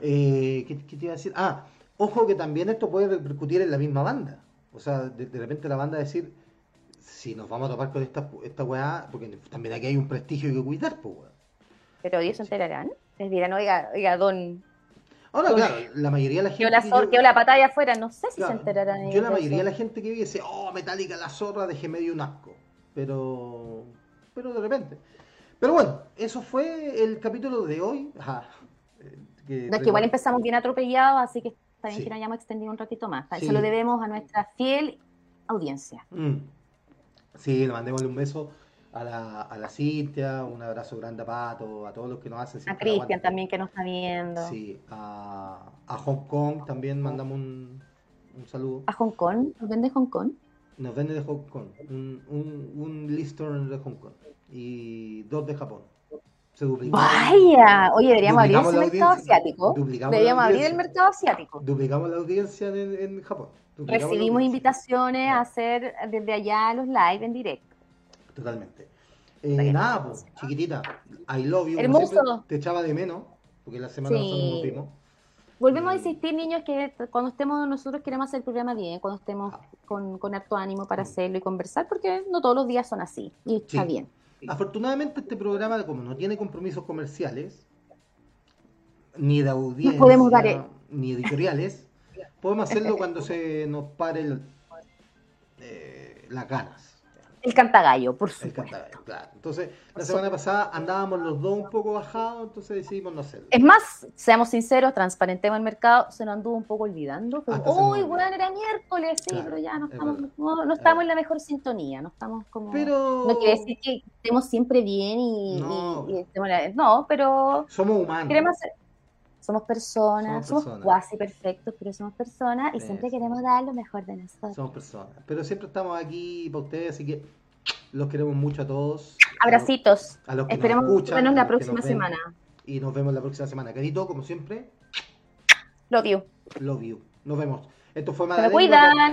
Speaker 1: eh, ¿qué, te iba a decir? Ah, ojo que también esto puede repercutir en la misma banda. O sea, de, repente la banda decir, si nos vamos a topar con esta, esta weá, porque también aquí hay un prestigio que cuidar, pues weá.
Speaker 2: Pero ellos se enterarán. Les dirán, oiga, oiga, don.
Speaker 1: Ahora, claro, la mayoría de la gente.
Speaker 2: Quedó la, la patalla afuera, no sé si se enterarán.
Speaker 1: Yo, la mayoría de la gente que vive dice, oh, Metallica, la zorra, dejé medio un asco. Pero. Pero de repente. Pero bueno, eso fue el capítulo de hoy. Ajá.
Speaker 2: Eh, que, igual empezamos bien atropellados, así que está bien que nos hayamos extendido un ratito más. Eso lo debemos a nuestra fiel audiencia. Mm.
Speaker 1: Sí, le mandémosle un beso a la, a la Cintia, un abrazo grande a Pato, a todos los que nos hacen.
Speaker 2: A Cristian también que nos está viendo.
Speaker 1: Sí, a, a Hong Kong también mandamos un, un, saludo.
Speaker 2: ¿A Hong Kong? ¿Nos vende Hong Kong?
Speaker 1: Nos vende de Hong Kong, un, un, un listor de Hong Kong y dos de Japón.
Speaker 2: Se Vaya, oye, deberíamos abrir ese mercado asiático. Deberíamos abrir el mercado asiático.
Speaker 1: Duplicamos la audiencia en, en Japón.
Speaker 2: Recibimos invitaciones a hacer desde allá los live en directo.
Speaker 1: Totalmente. Eh, nada, pues, chiquitita, I love you.
Speaker 2: Hermoso.
Speaker 1: Te echaba de menos, porque la semana sí. nos vimos.
Speaker 2: Volvemos a insistir, niños, que cuando estemos nosotros queremos hacer el programa bien, cuando estemos ah. con, con harto ánimo para hacerlo y conversar, porque no todos los días son así, y está bien.
Speaker 1: Afortunadamente este programa, como no tiene compromisos comerciales, ni de audiencia,
Speaker 2: podemos
Speaker 1: ni editoriales, podemos hacerlo cuando se nos pare el, eh, las ganas.
Speaker 2: El cantagallo, por supuesto. El cantagallo,
Speaker 1: claro. Entonces, la semana pasada andábamos los dos un poco bajados, entonces decidimos no hacerlo.
Speaker 2: Es más, seamos sinceros, transparentemos el mercado, se nos anduvo un poco olvidando. Uy, bueno, era miércoles, sí, pero ya no estamos, no, estamos en la mejor sintonía, no estamos como...
Speaker 1: Pero...
Speaker 2: No quiere decir que estemos siempre bien y... No, pero...
Speaker 1: Somos humanos.
Speaker 2: Queremos somos personas, somos, cuasi perfectos, pero somos personas y siempre queremos dar lo mejor de nosotros.
Speaker 1: Somos personas, pero siempre estamos aquí para ustedes, así que los queremos mucho a todos.
Speaker 2: Abracitos. A los que Esperemos nos escuchan, la próxima semana.
Speaker 1: Y nos vemos la próxima semana. Querido, como siempre.
Speaker 2: Love you.
Speaker 1: Love you. Nos vemos. Esto fue
Speaker 2: Madalena. cuidan.